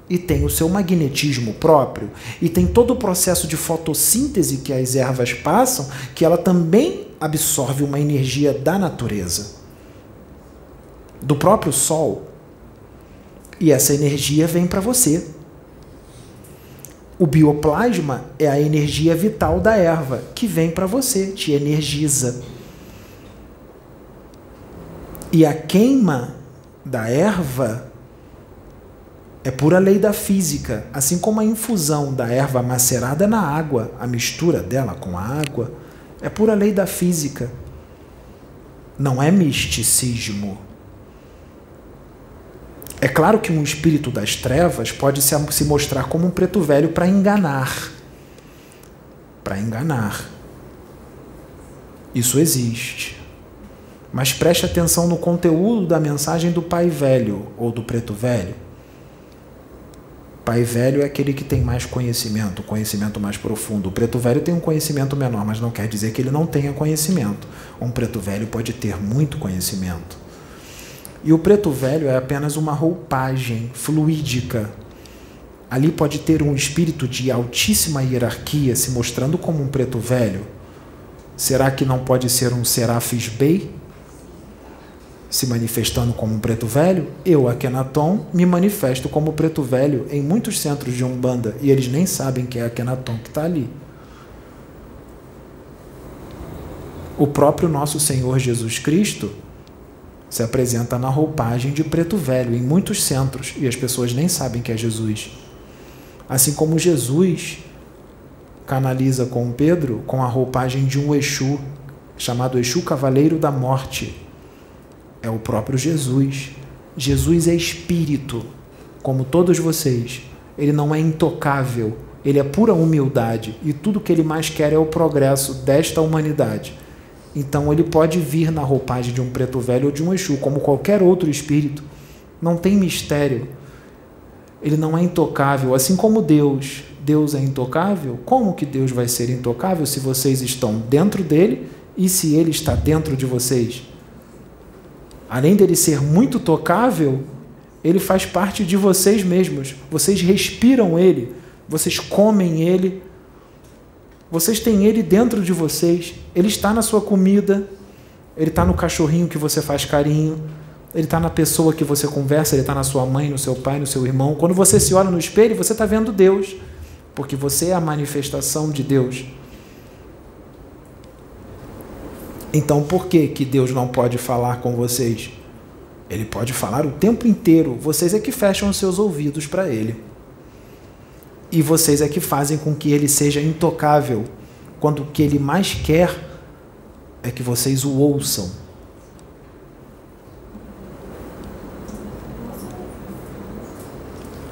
e tem o seu magnetismo próprio e tem todo o processo de fotossíntese que as ervas passam, que ela também absorve uma energia da natureza, do próprio sol. E essa energia vem para você. O bioplasma é a energia vital da erva que vem para você, te energiza. E a queima da erva é pura lei da física, assim como a infusão da erva macerada na água, a mistura dela com a água, é pura lei da física. Não é misticismo. É claro que um espírito das trevas pode se, se mostrar como um preto velho para enganar. Para enganar. Isso existe. Mas preste atenção no conteúdo da mensagem do pai velho ou do preto velho. Pai velho é aquele que tem mais conhecimento, conhecimento mais profundo. O preto velho tem um conhecimento menor, mas não quer dizer que ele não tenha conhecimento. Um preto velho pode ter muito conhecimento. E o preto velho é apenas uma roupagem fluídica. Ali pode ter um espírito de altíssima hierarquia se mostrando como um preto velho. Será que não pode ser um Serafis Bey se manifestando como um preto velho? Eu, Akenaton, me manifesto como preto velho em muitos centros de Umbanda e eles nem sabem que é Akenaton que está ali. O próprio nosso Senhor Jesus Cristo se apresenta na roupagem de preto velho em muitos centros e as pessoas nem sabem que é Jesus. Assim como Jesus canaliza com Pedro com a roupagem de um Exu, chamado Exu Cavaleiro da Morte. É o próprio Jesus. Jesus é espírito, como todos vocês. Ele não é intocável, ele é pura humildade e tudo que ele mais quer é o progresso desta humanidade. Então ele pode vir na roupagem de um preto velho ou de um Exu, como qualquer outro espírito. Não tem mistério. Ele não é intocável, assim como Deus. Deus é intocável. Como que Deus vai ser intocável se vocês estão dentro dele e se ele está dentro de vocês? Além dele ser muito tocável, ele faz parte de vocês mesmos. Vocês respiram ele, vocês comem ele, vocês têm ele dentro de vocês. Ele está na sua comida, ele está no cachorrinho que você faz carinho, ele está na pessoa que você conversa, ele está na sua mãe, no seu pai, no seu irmão. Quando você se olha no espelho, você está vendo Deus, porque você é a manifestação de Deus. Então, por que, que Deus não pode falar com vocês? Ele pode falar o tempo inteiro, vocês é que fecham os seus ouvidos para ele e vocês é que fazem com que ele seja intocável, quando o que ele mais quer é que vocês o ouçam.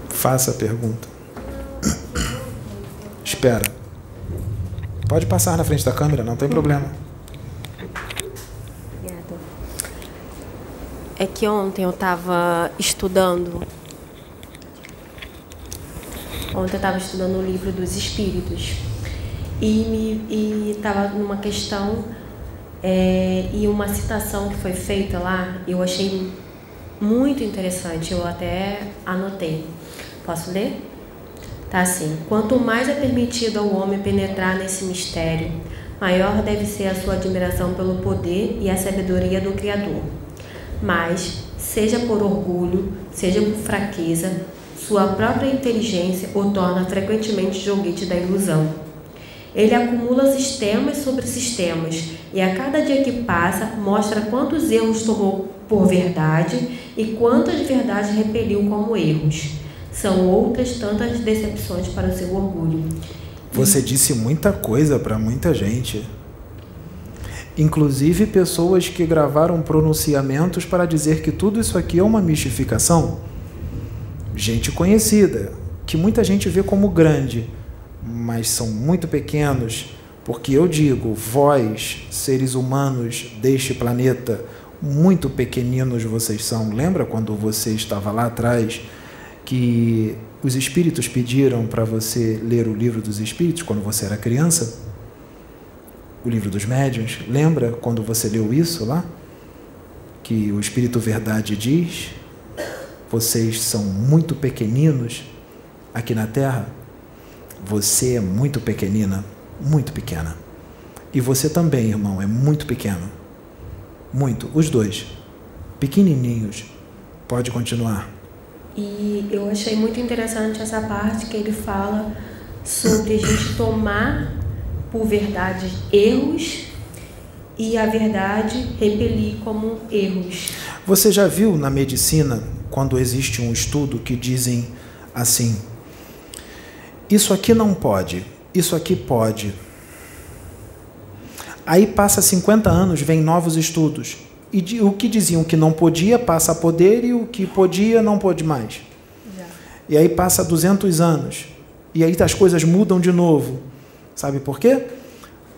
Faça a pergunta. <coughs> Espera. Pode passar na frente da câmera, não tem problema. Obrigada. É que ontem eu estava estudando Ontem eu estava estudando o livro dos Espíritos e estava numa questão é, e uma citação que foi feita lá, eu achei muito interessante, eu até anotei. Posso ler? Tá assim: Quanto mais é permitido ao homem penetrar nesse mistério, maior deve ser a sua admiração pelo poder e a sabedoria do Criador. Mas, seja por orgulho, seja por fraqueza, sua própria inteligência o torna frequentemente joguete da ilusão. Ele acumula sistemas sobre sistemas e a cada dia que passa mostra quantos erros tomou por verdade e quantas verdades repeliu como erros. São outras tantas decepções para o seu orgulho. Você disse muita coisa para muita gente. Inclusive pessoas que gravaram pronunciamentos para dizer que tudo isso aqui é uma mistificação gente conhecida, que muita gente vê como grande, mas são muito pequenos, porque eu digo, vós, seres humanos deste planeta, muito pequeninos vocês são. Lembra quando você estava lá atrás que os espíritos pediram para você ler o livro dos espíritos quando você era criança? O livro dos médiuns? Lembra quando você leu isso lá? Que o Espírito Verdade diz vocês são muito pequeninos aqui na Terra, você é muito pequenina, muito pequena. E você também, irmão, é muito pequeno. Muito, os dois. Pequenininhos. Pode continuar. E eu achei muito interessante essa parte que ele fala sobre a gente tomar por verdade erros e a verdade repelir como erros. Você já viu na medicina quando existe um estudo que dizem assim: isso aqui não pode, isso aqui pode. Aí passa 50 anos, vem novos estudos. E o que diziam que não podia passa a poder e o que podia não pode mais. Já. E aí passa 200 anos. E aí as coisas mudam de novo. Sabe por quê?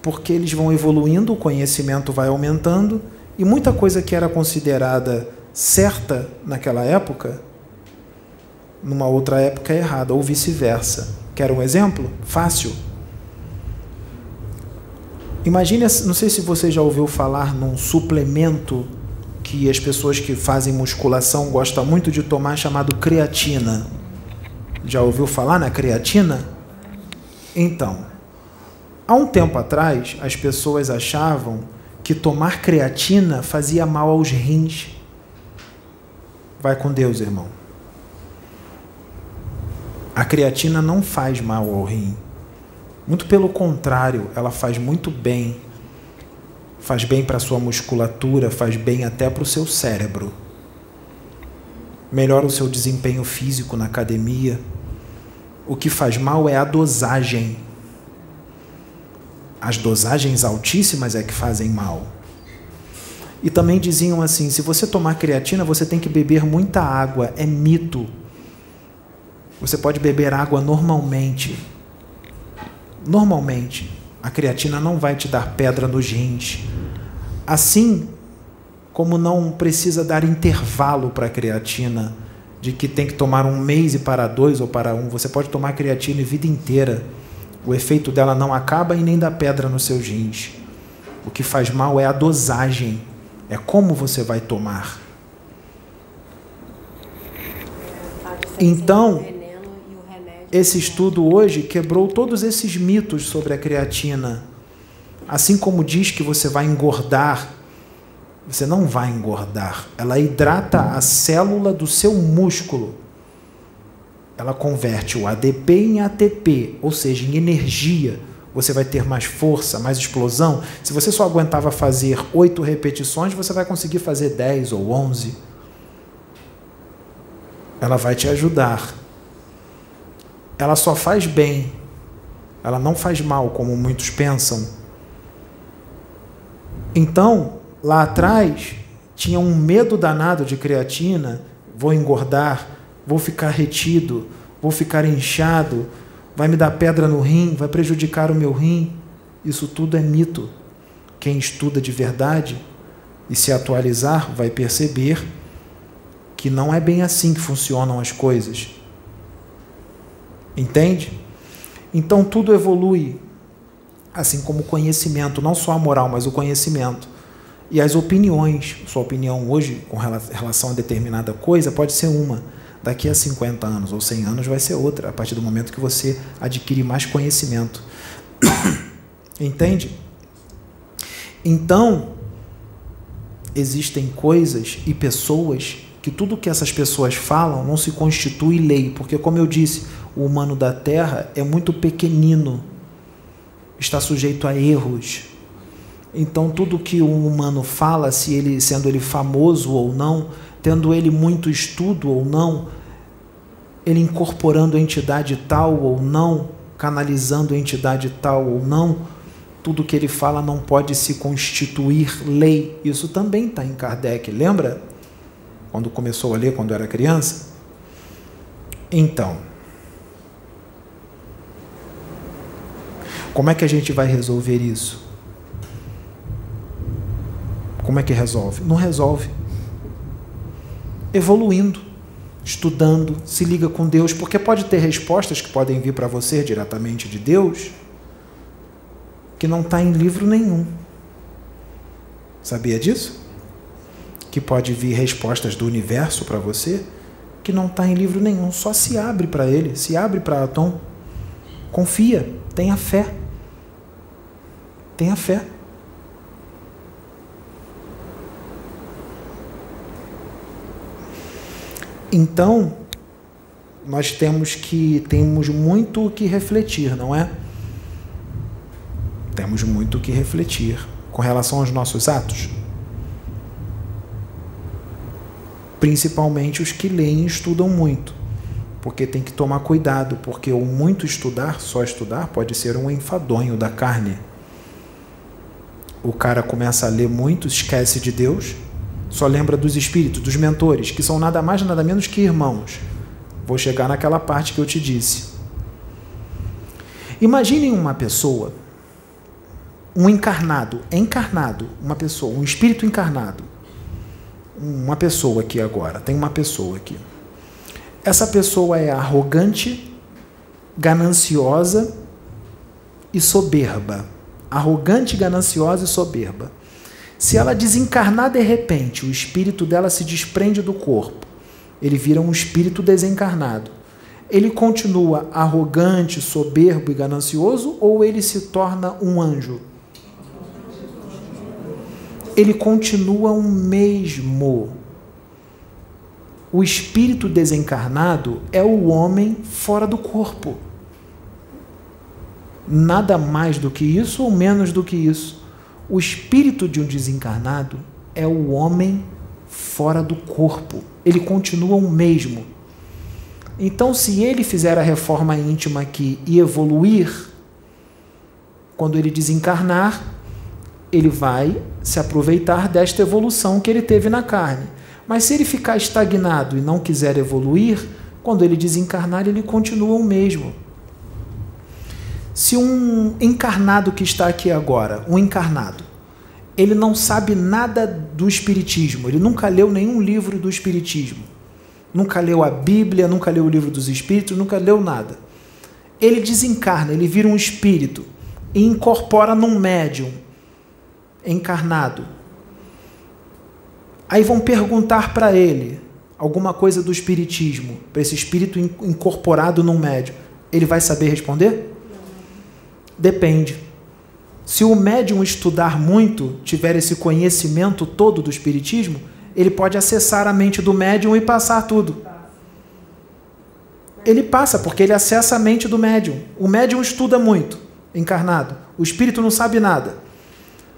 Porque eles vão evoluindo, o conhecimento vai aumentando e muita coisa que era considerada certa naquela época, numa outra época é errada, ou vice-versa. Quer um exemplo? Fácil. Imagine, não sei se você já ouviu falar num suplemento que as pessoas que fazem musculação gostam muito de tomar, chamado creatina. Já ouviu falar na creatina? Então, há um tempo atrás, as pessoas achavam que tomar creatina fazia mal aos rins. Vai com Deus, irmão. A creatina não faz mal ao rim. Muito pelo contrário, ela faz muito bem. Faz bem para a sua musculatura, faz bem até para o seu cérebro. Melhora o seu desempenho físico na academia. O que faz mal é a dosagem. As dosagens altíssimas é que fazem mal. E também diziam assim: se você tomar creatina, você tem que beber muita água. É mito. Você pode beber água normalmente. Normalmente, a creatina não vai te dar pedra nos rins. Assim como não precisa dar intervalo para a creatina, de que tem que tomar um mês e para dois ou para um, você pode tomar creatina a vida inteira. O efeito dela não acaba e nem dá pedra nos seus rins. O que faz mal é a dosagem, é como você vai tomar. Então, esse estudo hoje quebrou todos esses mitos sobre a creatina. Assim como diz que você vai engordar, você não vai engordar. Ela hidrata a célula do seu músculo. Ela converte o ADP em ATP, ou seja, em energia. Você vai ter mais força, mais explosão. Se você só aguentava fazer oito repetições, você vai conseguir fazer dez ou onze. Ela vai te ajudar ela só faz bem, ela não faz mal, como muitos pensam. Então, lá atrás, tinha um medo danado de creatina: vou engordar, vou ficar retido, vou ficar inchado, vai me dar pedra no rim, vai prejudicar o meu rim. Isso tudo é mito. Quem estuda de verdade e se atualizar vai perceber que não é bem assim que funcionam as coisas. Entende? Então tudo evolui, assim como o conhecimento, não só a moral, mas o conhecimento. E as opiniões, sua opinião hoje com relação a determinada coisa pode ser uma, daqui a 50 anos ou 100 anos vai ser outra, a partir do momento que você adquire mais conhecimento. <coughs> Entende? Então, existem coisas e pessoas que tudo que essas pessoas falam não se constitui lei, porque, como eu disse, o humano da Terra é muito pequenino, está sujeito a erros. Então tudo que um humano fala, se ele sendo ele famoso ou não, tendo ele muito estudo ou não, ele incorporando entidade tal ou não, canalizando entidade tal ou não, tudo que ele fala não pode se constituir lei. Isso também está em Kardec, lembra? Quando começou a ler, quando era criança? Então, Como é que a gente vai resolver isso? Como é que resolve? Não resolve. Evoluindo, estudando, se liga com Deus, porque pode ter respostas que podem vir para você diretamente de Deus que não está em livro nenhum. Sabia disso? Que pode vir respostas do universo para você que não está em livro nenhum. Só se abre para ele, se abre para Atom. Confia, tenha fé. Tenha fé. Então, nós temos que temos muito o que refletir, não é? Temos muito o que refletir com relação aos nossos atos. Principalmente os que leem e estudam muito, porque tem que tomar cuidado, porque o muito estudar, só estudar, pode ser um enfadonho da carne o cara começa a ler muito, esquece de Deus, Só lembra dos espíritos, dos mentores, que são nada mais nada menos que irmãos. Vou chegar naquela parte que eu te disse. Imaginem uma pessoa, um encarnado, encarnado, uma pessoa, um espírito encarnado. Uma pessoa aqui agora, tem uma pessoa aqui. Essa pessoa é arrogante, gananciosa e soberba. Arrogante, gananciosa e soberba. Se ela desencarnar de repente, o espírito dela se desprende do corpo. Ele vira um espírito desencarnado ele continua arrogante, soberbo e ganancioso ou ele se torna um anjo? Ele continua o mesmo. O espírito desencarnado é o homem fora do corpo. Nada mais do que isso ou menos do que isso. O espírito de um desencarnado é o homem fora do corpo. Ele continua o mesmo. Então, se ele fizer a reforma íntima aqui e evoluir, quando ele desencarnar, ele vai se aproveitar desta evolução que ele teve na carne. Mas se ele ficar estagnado e não quiser evoluir, quando ele desencarnar, ele continua o mesmo. Se um encarnado que está aqui agora, um encarnado, ele não sabe nada do Espiritismo, ele nunca leu nenhum livro do Espiritismo, nunca leu a Bíblia, nunca leu o livro dos Espíritos, nunca leu nada. Ele desencarna, ele vira um espírito e incorpora num médium encarnado. Aí vão perguntar para ele alguma coisa do espiritismo, para esse espírito incorporado num médium. Ele vai saber responder? Depende. Se o médium estudar muito, tiver esse conhecimento todo do espiritismo, ele pode acessar a mente do médium e passar tudo. Ele passa, porque ele acessa a mente do médium. O médium estuda muito, encarnado. O espírito não sabe nada.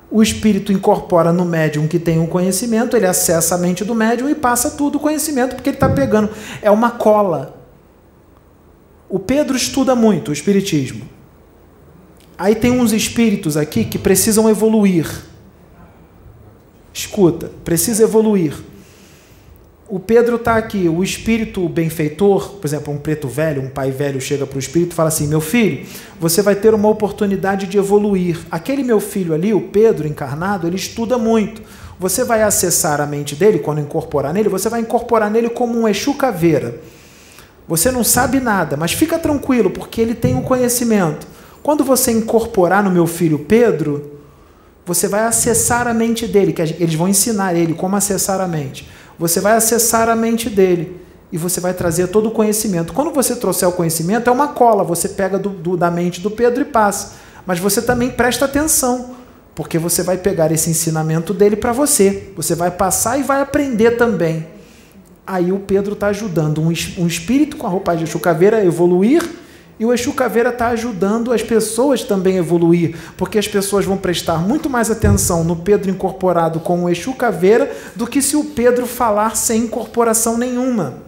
O espírito incorpora no médium que tem um conhecimento, ele acessa a mente do médium e passa tudo o conhecimento, porque ele está pegando. É uma cola. O Pedro estuda muito o espiritismo. Aí tem uns espíritos aqui que precisam evoluir Escuta, precisa evoluir. O Pedro está aqui, o espírito benfeitor, por exemplo, um preto velho, um pai velho chega para o espírito e fala assim: Meu filho, você vai ter uma oportunidade de evoluir. Aquele meu filho ali, o Pedro encarnado, ele estuda muito. Você vai acessar a mente dele, quando incorporar nele, você vai incorporar nele como um Exu caveira. Você não sabe nada, mas fica tranquilo, porque ele tem o um conhecimento. Quando você incorporar no meu filho Pedro, você vai acessar a mente dele, que eles vão ensinar ele como acessar a mente. Você vai acessar a mente dele e você vai trazer todo o conhecimento. Quando você trouxer o conhecimento, é uma cola, você pega do, do, da mente do Pedro e passa. Mas você também presta atenção, porque você vai pegar esse ensinamento dele para você. Você vai passar e vai aprender também. Aí o Pedro está ajudando um, um espírito com a roupa de chucaveira a evoluir e o Exu Caveira está ajudando as pessoas também a evoluir, porque as pessoas vão prestar muito mais atenção no Pedro incorporado com o Exu Caveira do que se o Pedro falar sem incorporação nenhuma.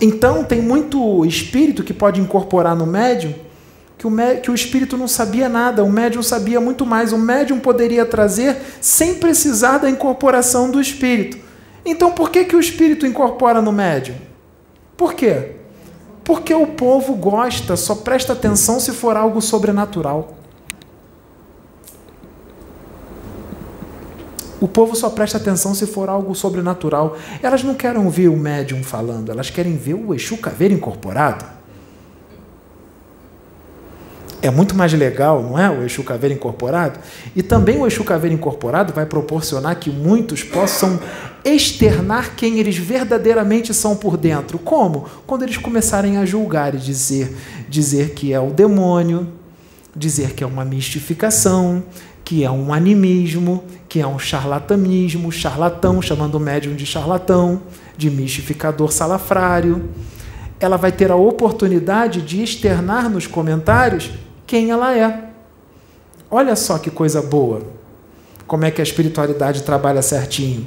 Então, tem muito espírito que pode incorporar no médium que o, que o espírito não sabia nada, o médium sabia muito mais. O médium poderia trazer sem precisar da incorporação do espírito. Então, por que, que o espírito incorpora no médium? Por quê? Porque o povo gosta, só presta atenção se for algo sobrenatural. O povo só presta atenção se for algo sobrenatural. Elas não querem ouvir o médium falando, elas querem ver o Exu Caveira incorporado. É muito mais legal, não é? O Exu Caveira incorporado. E também o Exu Caveira incorporado vai proporcionar que muitos possam externar quem eles verdadeiramente são por dentro. Como? Quando eles começarem a julgar e dizer, dizer que é o demônio, dizer que é uma mistificação, que é um animismo, que é um charlatanismo, charlatão, chamando o médium de charlatão, de mistificador salafrário. Ela vai ter a oportunidade de externar nos comentários quem ela é. Olha só que coisa boa. Como é que a espiritualidade trabalha certinho.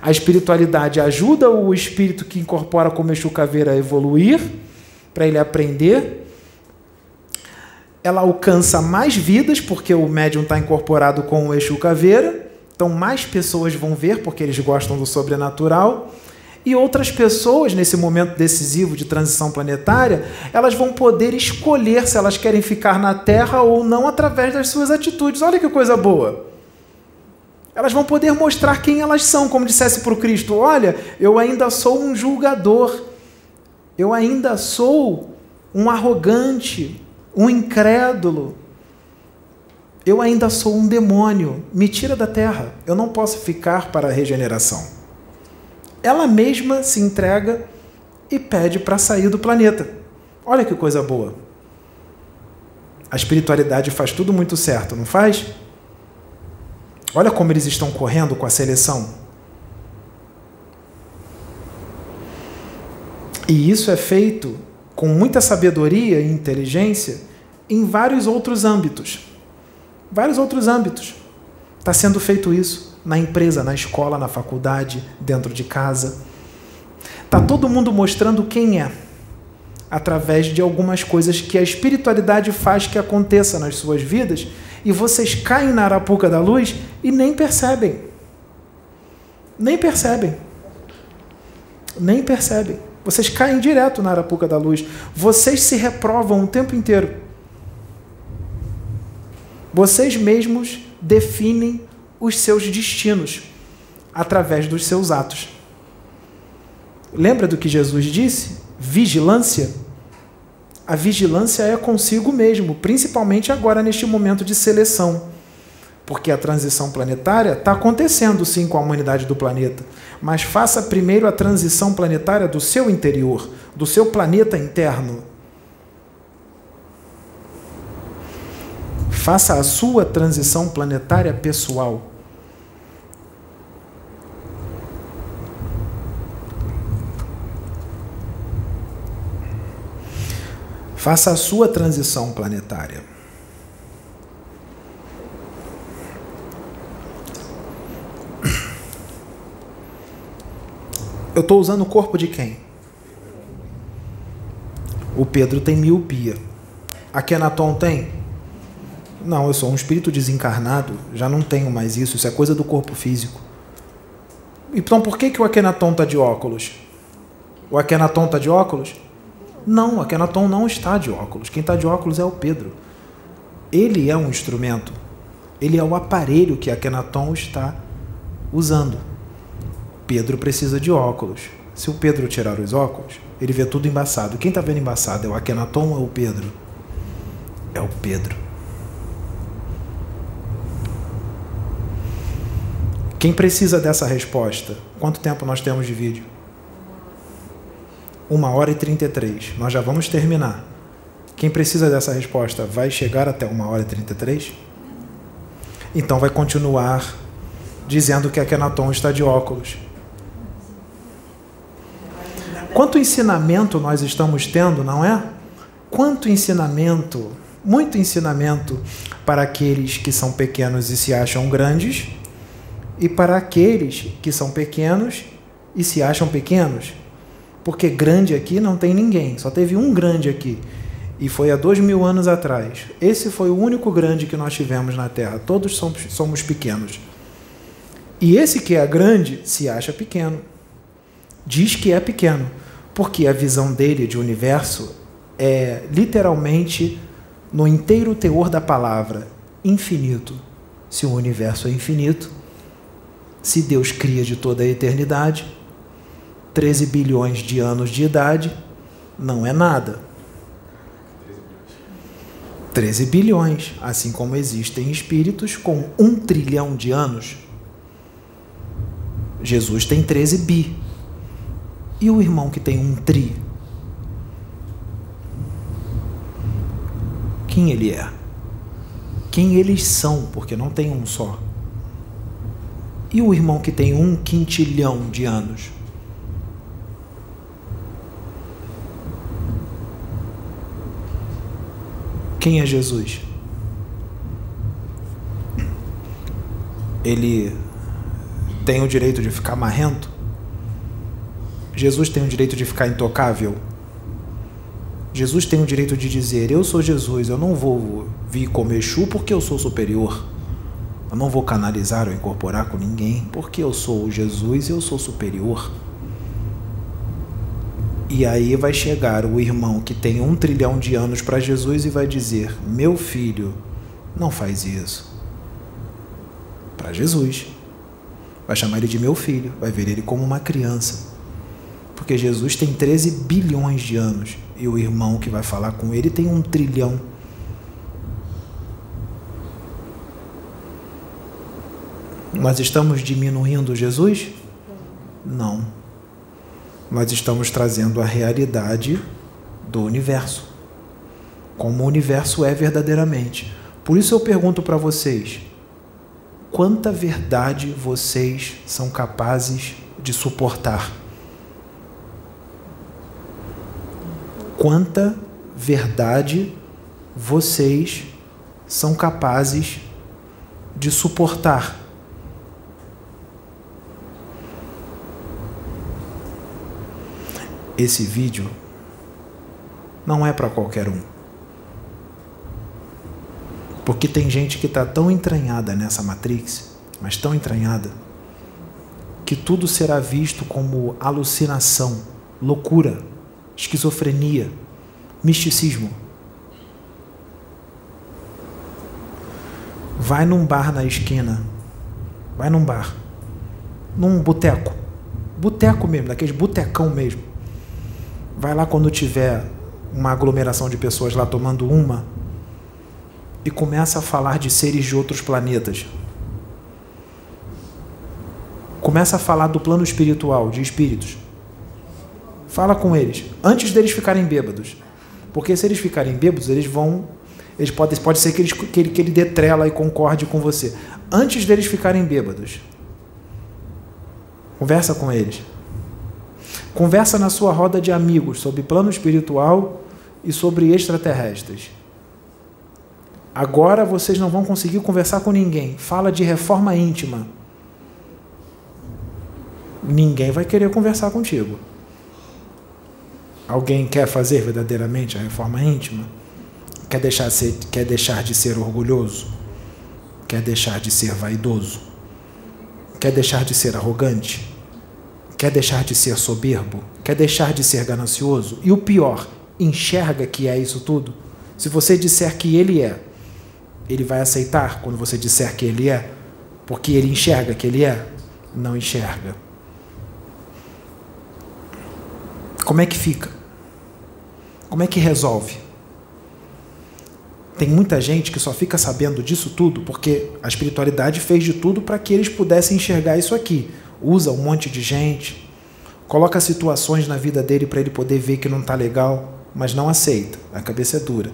A espiritualidade ajuda o espírito que incorpora como Exu Caveira a evoluir, para ele aprender. Ela alcança mais vidas, porque o médium está incorporado com o Exu Caveira, Então, mais pessoas vão ver porque eles gostam do sobrenatural. E outras pessoas, nesse momento decisivo de transição planetária, elas vão poder escolher se elas querem ficar na Terra ou não através das suas atitudes. Olha que coisa boa! Elas vão poder mostrar quem elas são, como dissesse para o Cristo: Olha, eu ainda sou um julgador, eu ainda sou um arrogante, um incrédulo, eu ainda sou um demônio, me tira da terra, eu não posso ficar para a regeneração ela mesma se entrega e pede para sair do planeta. Olha que coisa boa. A espiritualidade faz tudo muito certo, não faz? Olha como eles estão correndo com a seleção. E isso é feito com muita sabedoria e inteligência em vários outros âmbitos. Vários outros âmbitos. Está sendo feito isso na empresa, na escola, na faculdade, dentro de casa. Tá todo mundo mostrando quem é através de algumas coisas que a espiritualidade faz que aconteça nas suas vidas e vocês caem na arapuca da luz e nem percebem. Nem percebem. Nem percebem. Vocês caem direto na arapuca da luz. Vocês se reprovam o tempo inteiro. Vocês mesmos definem os seus destinos através dos seus atos. Lembra do que Jesus disse? Vigilância. A vigilância é consigo mesmo, principalmente agora neste momento de seleção. Porque a transição planetária está acontecendo sim com a humanidade do planeta. Mas faça primeiro a transição planetária do seu interior, do seu planeta interno. Faça a sua transição planetária pessoal. Faça a sua transição planetária. Eu estou usando o corpo de quem? O Pedro tem miopia. A Kenaton tem? Não, eu sou um espírito desencarnado, já não tenho mais isso, isso é coisa do corpo físico. Então por que, que o Akenaton está de óculos? O Akenaton está de óculos? Não, a Kenaton não está de óculos. Quem está de óculos é o Pedro. Ele é um instrumento. Ele é o aparelho que a Kenaton está usando. Pedro precisa de óculos. Se o Pedro tirar os óculos, ele vê tudo embaçado. Quem está vendo embaçado é o Akenaton ou é o Pedro? É o Pedro. Quem precisa dessa resposta? Quanto tempo nós temos de vídeo? Uma hora e 33. Nós já vamos terminar. Quem precisa dessa resposta vai chegar até uma hora e 33? Então vai continuar dizendo que a Kenaton está de óculos. Quanto ensinamento nós estamos tendo, não é? Quanto ensinamento, muito ensinamento para aqueles que são pequenos e se acham grandes, e para aqueles que são pequenos e se acham pequenos. Porque grande aqui não tem ninguém, só teve um grande aqui. E foi há dois mil anos atrás. Esse foi o único grande que nós tivemos na Terra. Todos somos, pequenos. E esse que é grande se acha pequeno. Diz que é pequeno. Porque a visão dele de universo é literalmente, no inteiro teor da palavra, infinito. Se o universo é infinito, se Deus cria de toda a eternidade, 13 bilhões de anos de idade não é nada. 13 bilhões, assim como existem espíritos com um trilhão de anos. Jesus tem 13 bi. E o irmão que tem um tri? Quem ele é? Quem eles são, porque não tem um só. E o irmão que tem um quintilhão de anos? Quem é Jesus? Ele tem o direito de ficar marrento? Jesus tem o direito de ficar intocável? Jesus tem o direito de dizer: Eu sou Jesus, eu não vou vir como Exu porque eu sou superior. Eu não vou canalizar ou incorporar com ninguém, porque eu sou Jesus e eu sou superior. E aí vai chegar o irmão que tem um trilhão de anos para Jesus e vai dizer: Meu filho, não faz isso. Para Jesus. Vai chamar ele de meu filho, vai ver ele como uma criança. Porque Jesus tem 13 bilhões de anos e o irmão que vai falar com ele tem um trilhão. Nós estamos diminuindo Jesus? Não. Nós estamos trazendo a realidade do universo. Como o universo é verdadeiramente. Por isso eu pergunto para vocês: quanta verdade vocês são capazes de suportar? Quanta verdade vocês são capazes de suportar? Esse vídeo não é para qualquer um. Porque tem gente que está tão entranhada nessa Matrix, mas tão entranhada, que tudo será visto como alucinação, loucura, esquizofrenia, misticismo. Vai num bar na esquina, vai num bar, num boteco, boteco mesmo, daqueles botecão mesmo. Vai lá quando tiver uma aglomeração de pessoas lá tomando uma e começa a falar de seres de outros planetas. Começa a falar do plano espiritual, de espíritos. Fala com eles, antes deles ficarem bêbados. Porque se eles ficarem bêbados, eles vão. Eles podem, pode ser que, eles, que, ele, que ele dê trela e concorde com você. Antes deles ficarem bêbados. Conversa com eles. Conversa na sua roda de amigos sobre plano espiritual e sobre extraterrestres. Agora vocês não vão conseguir conversar com ninguém. Fala de reforma íntima. Ninguém vai querer conversar contigo. Alguém quer fazer verdadeiramente a reforma íntima? Quer deixar, ser, quer deixar de ser orgulhoso? Quer deixar de ser vaidoso? Quer deixar de ser arrogante? Quer deixar de ser soberbo? Quer deixar de ser ganancioso? E o pior, enxerga que é isso tudo? Se você disser que ele é, ele vai aceitar quando você disser que ele é? Porque ele enxerga que ele é? Não enxerga. Como é que fica? Como é que resolve? Tem muita gente que só fica sabendo disso tudo porque a espiritualidade fez de tudo para que eles pudessem enxergar isso aqui. Usa um monte de gente, coloca situações na vida dele para ele poder ver que não está legal, mas não aceita. A cabeça é dura.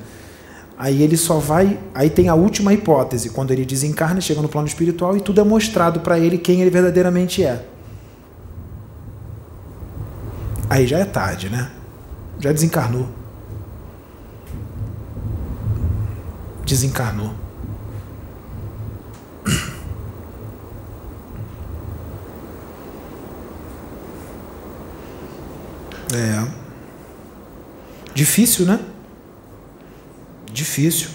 Aí ele só vai. Aí tem a última hipótese, quando ele desencarna, chega no plano espiritual e tudo é mostrado para ele quem ele verdadeiramente é. Aí já é tarde, né? Já desencarnou. Desencarnou. É. Difícil, né? Difícil.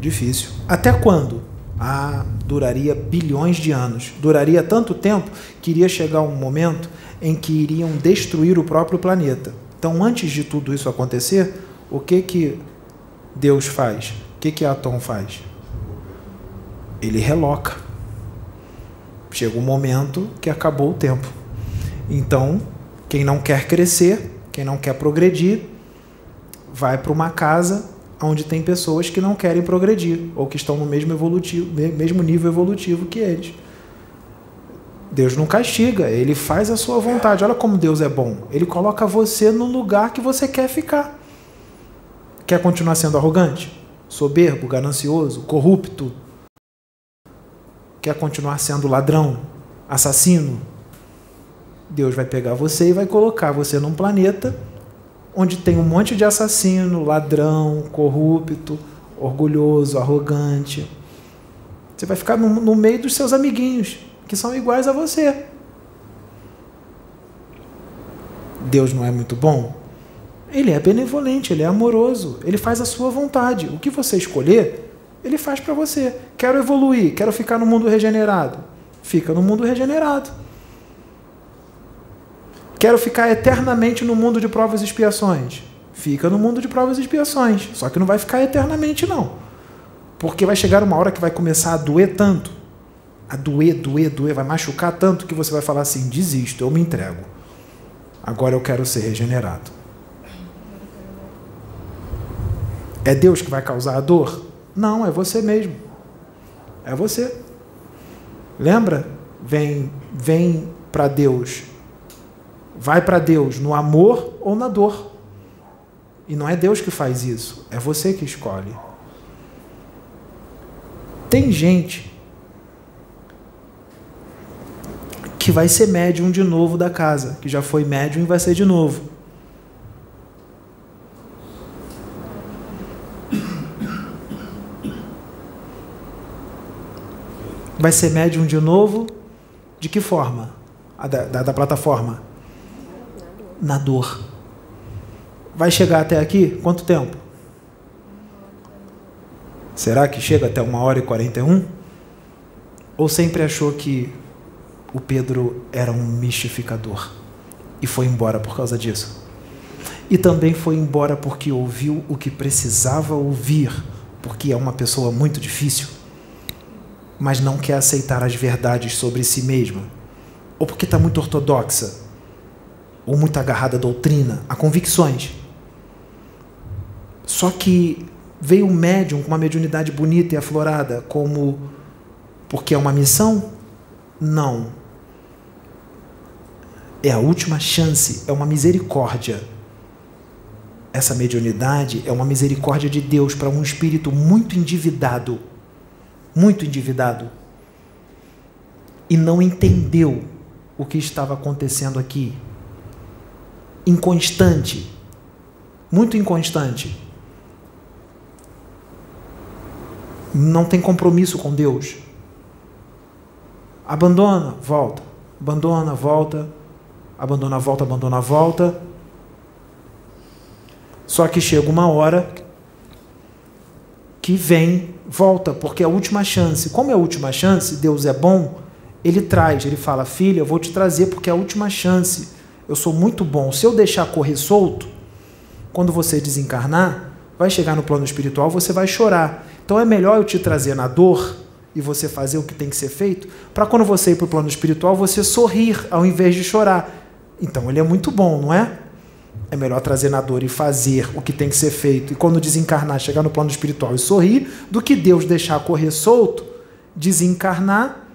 Difícil. Até quando? Ah, duraria bilhões de anos. Duraria tanto tempo que iria chegar um momento em que iriam destruir o próprio planeta. Então, antes de tudo isso acontecer, o que que Deus faz? O que que Atom faz? Ele reloca. Chega um momento que acabou o tempo. Então, quem não quer crescer, quem não quer progredir, vai para uma casa onde tem pessoas que não querem progredir ou que estão no mesmo, evolutivo, mesmo nível evolutivo que eles. Deus não castiga, ele faz a sua vontade. Olha como Deus é bom. Ele coloca você no lugar que você quer ficar. Quer continuar sendo arrogante, soberbo, ganancioso, corrupto? Quer continuar sendo ladrão, assassino? Deus vai pegar você e vai colocar você num planeta onde tem um monte de assassino, ladrão, corrupto, orgulhoso, arrogante. Você vai ficar no, no meio dos seus amiguinhos, que são iguais a você. Deus não é muito bom? Ele é benevolente, ele é amoroso, ele faz a sua vontade. O que você escolher, Ele faz para você. Quero evoluir, quero ficar no mundo regenerado. Fica no mundo regenerado. Quero ficar eternamente no mundo de provas e expiações. Fica no mundo de provas e expiações. Só que não vai ficar eternamente, não. Porque vai chegar uma hora que vai começar a doer tanto. A doer, doer, doer, vai machucar tanto que você vai falar assim: desisto, eu me entrego. Agora eu quero ser regenerado. É Deus que vai causar a dor? Não, é você mesmo. É você. Lembra? Vem, vem para Deus. Vai para Deus no amor ou na dor. E não é Deus que faz isso, é você que escolhe. Tem gente que vai ser médium de novo da casa, que já foi médium e vai ser de novo. Vai ser médium de novo? De que forma? Da, da, da plataforma? Na dor. Vai chegar até aqui? Quanto tempo? Será que chega até uma hora e quarenta e um? Ou sempre achou que o Pedro era um mistificador e foi embora por causa disso? E também foi embora porque ouviu o que precisava ouvir, porque é uma pessoa muito difícil mas não quer aceitar as verdades sobre si mesma, ou porque está muito ortodoxa, ou muito agarrada à doutrina, a convicções. Só que veio um médium com uma mediunidade bonita e aflorada, como porque é uma missão? Não. É a última chance, é uma misericórdia. Essa mediunidade é uma misericórdia de Deus para um espírito muito endividado muito endividado, e não entendeu o que estava acontecendo aqui. Inconstante, muito inconstante. Não tem compromisso com Deus. Abandona, volta. Abandona, volta. Abandona, volta, abandona, volta. Só que chega uma hora que vem volta, porque é a última chance. Como é a última chance, Deus é bom, ele traz, ele fala: Filha, eu vou te trazer porque é a última chance. Eu sou muito bom. Se eu deixar correr solto, quando você desencarnar, vai chegar no plano espiritual, você vai chorar. Então é melhor eu te trazer na dor e você fazer o que tem que ser feito, para quando você ir para o plano espiritual, você sorrir ao invés de chorar. Então ele é muito bom, não é? É melhor trazer na dor e fazer o que tem que ser feito. E quando desencarnar, chegar no plano espiritual e sorrir, do que Deus deixar correr solto, desencarnar,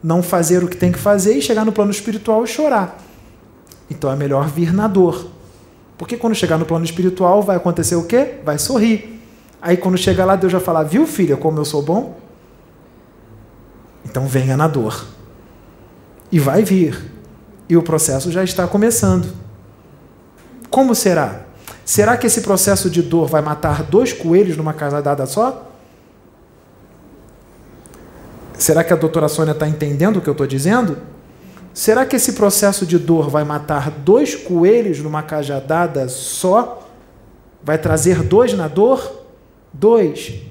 não fazer o que tem que fazer e chegar no plano espiritual e chorar. Então é melhor vir na dor. Porque quando chegar no plano espiritual, vai acontecer o quê? Vai sorrir. Aí quando chegar lá, Deus vai falar: Viu, filha, como eu sou bom? Então venha na dor. E vai vir. E o processo já está começando. Como será? Será que esse processo de dor vai matar dois coelhos numa dada só? Será que a doutora Sônia está entendendo o que eu estou dizendo? Será que esse processo de dor vai matar dois coelhos numa cajadada só? Vai trazer dois na dor? Dois.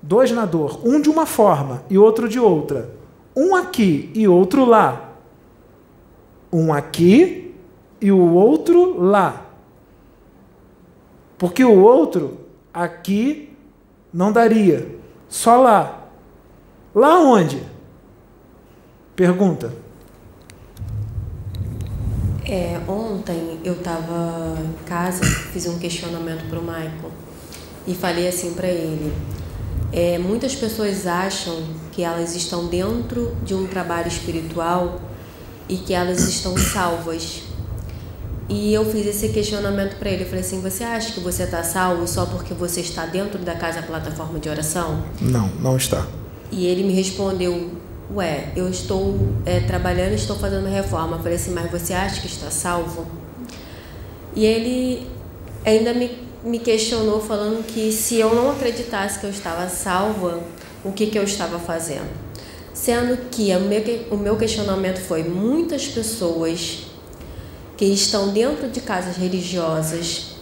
Dois na dor. Um de uma forma e outro de outra. Um aqui e outro lá. Um aqui e o outro lá. Porque o outro aqui não daria, só lá. Lá onde? Pergunta. É, ontem eu estava em casa, fiz um questionamento para o Michael e falei assim para ele. É, muitas pessoas acham que elas estão dentro de um trabalho espiritual e que elas estão salvas. E eu fiz esse questionamento para ele. Eu falei assim: Você acha que você está salvo só porque você está dentro da casa plataforma de oração? Não, não está. E ele me respondeu: Ué, eu estou é, trabalhando, estou fazendo reforma. Eu falei assim: Mas você acha que está salvo? E ele ainda me, me questionou, falando que se eu não acreditasse que eu estava salva, o que, que eu estava fazendo? Sendo que o meu, o meu questionamento foi: muitas pessoas que estão dentro de casas religiosas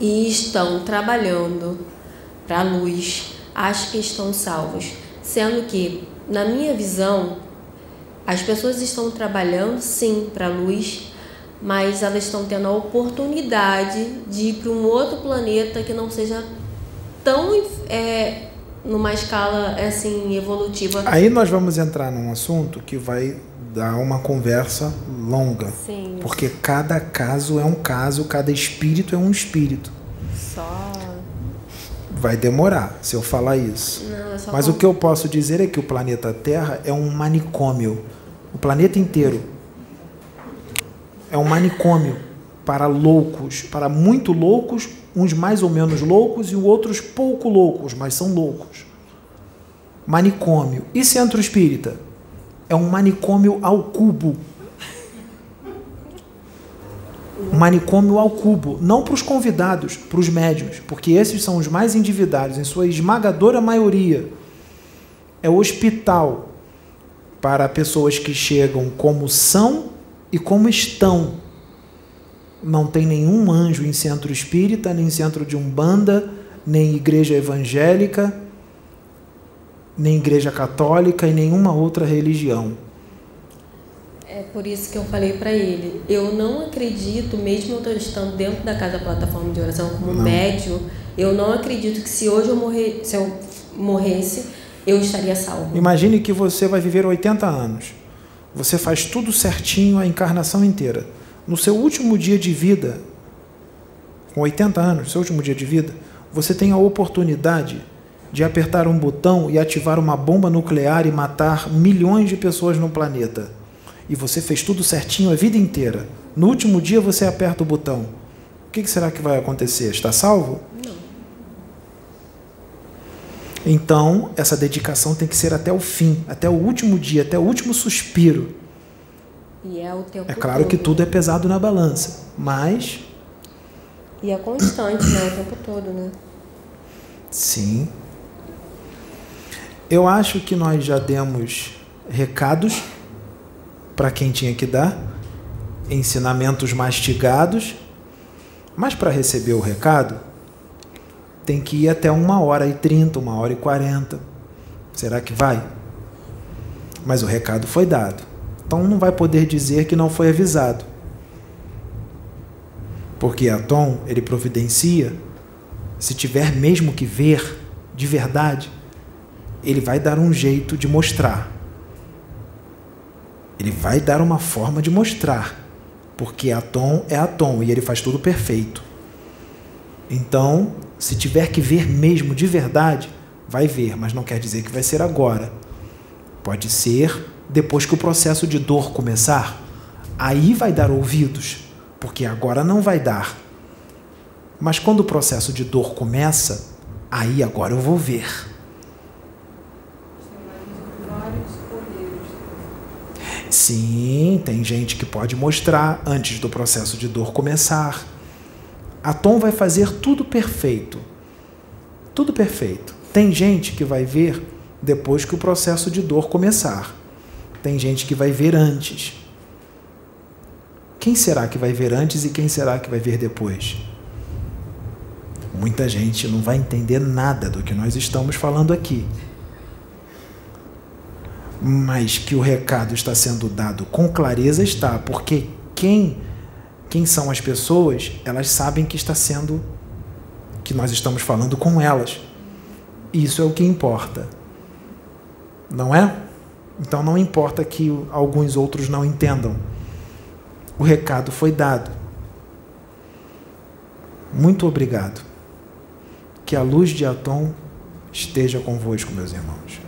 e estão trabalhando para a luz, acha que estão salvos, sendo que, na minha visão, as pessoas estão trabalhando sim para a luz, mas elas estão tendo a oportunidade de ir para um outro planeta que não seja tão é, numa escala assim evolutiva. Aí nós vamos entrar num assunto que vai dar uma conversa longa. Sim. Porque cada caso é um caso, cada espírito é um espírito. Só. Vai demorar se eu falar isso. Não, Mas com- o que eu posso dizer é que o planeta Terra é um manicômio. O planeta inteiro é um manicômio para loucos, para muito loucos, uns mais ou menos loucos e outros pouco loucos, mas são loucos. Manicômio. E centro espírita? É um manicômio ao cubo. Manicômio ao cubo, não para os convidados, para os médios, porque esses são os mais endividados, em sua esmagadora maioria. É hospital para pessoas que chegam como são e como estão. Não tem nenhum anjo em centro espírita, nem centro de umbanda, nem igreja evangélica, nem igreja católica e nenhuma outra religião. Por isso que eu falei para ele. Eu não acredito, mesmo eu estando dentro da casa plataforma de oração como Não. médium, eu não acredito que se hoje eu morrer, se eu morresse, eu estaria salvo. Imagine que você vai viver 80 anos. Você faz tudo certinho a encarnação inteira. No seu último dia de vida, com 80 anos, seu último dia de vida, você tem a oportunidade de apertar um botão e ativar uma bomba nuclear e matar milhões de pessoas no planeta. E você fez tudo certinho a vida inteira. No último dia você aperta o botão. O que será que vai acontecer? Está salvo? Então, essa dedicação tem que ser até o fim, até o último dia, até o último suspiro. E é o tempo É claro que tudo é pesado na balança, mas E é constante, né? O tempo todo, né? sim. Eu acho que nós já demos recados para quem tinha que dar, ensinamentos mastigados, mas para receber o recado tem que ir até uma hora e trinta, uma hora e quarenta. Será que vai? Mas o recado foi dado. Então não vai poder dizer que não foi avisado. Porque a Tom, ele providencia, se tiver mesmo que ver, de verdade, ele vai dar um jeito de mostrar. Ele vai dar uma forma de mostrar. Porque a Tom é a Tom e ele faz tudo perfeito. Então, se tiver que ver mesmo de verdade, vai ver, mas não quer dizer que vai ser agora. Pode ser depois que o processo de dor começar. Aí vai dar ouvidos, porque agora não vai dar. Mas quando o processo de dor começa, aí agora eu vou ver. Sim, tem gente que pode mostrar antes do processo de dor começar. A Tom vai fazer tudo perfeito. Tudo perfeito. Tem gente que vai ver depois que o processo de dor começar. Tem gente que vai ver antes. Quem será que vai ver antes e quem será que vai ver depois? Muita gente não vai entender nada do que nós estamos falando aqui. Mas que o recado está sendo dado com clareza está, porque quem quem são as pessoas, elas sabem que está sendo que nós estamos falando com elas. Isso é o que importa. Não é? Então não importa que alguns outros não entendam. O recado foi dado. Muito obrigado. Que a luz de Atom esteja convosco, meus irmãos.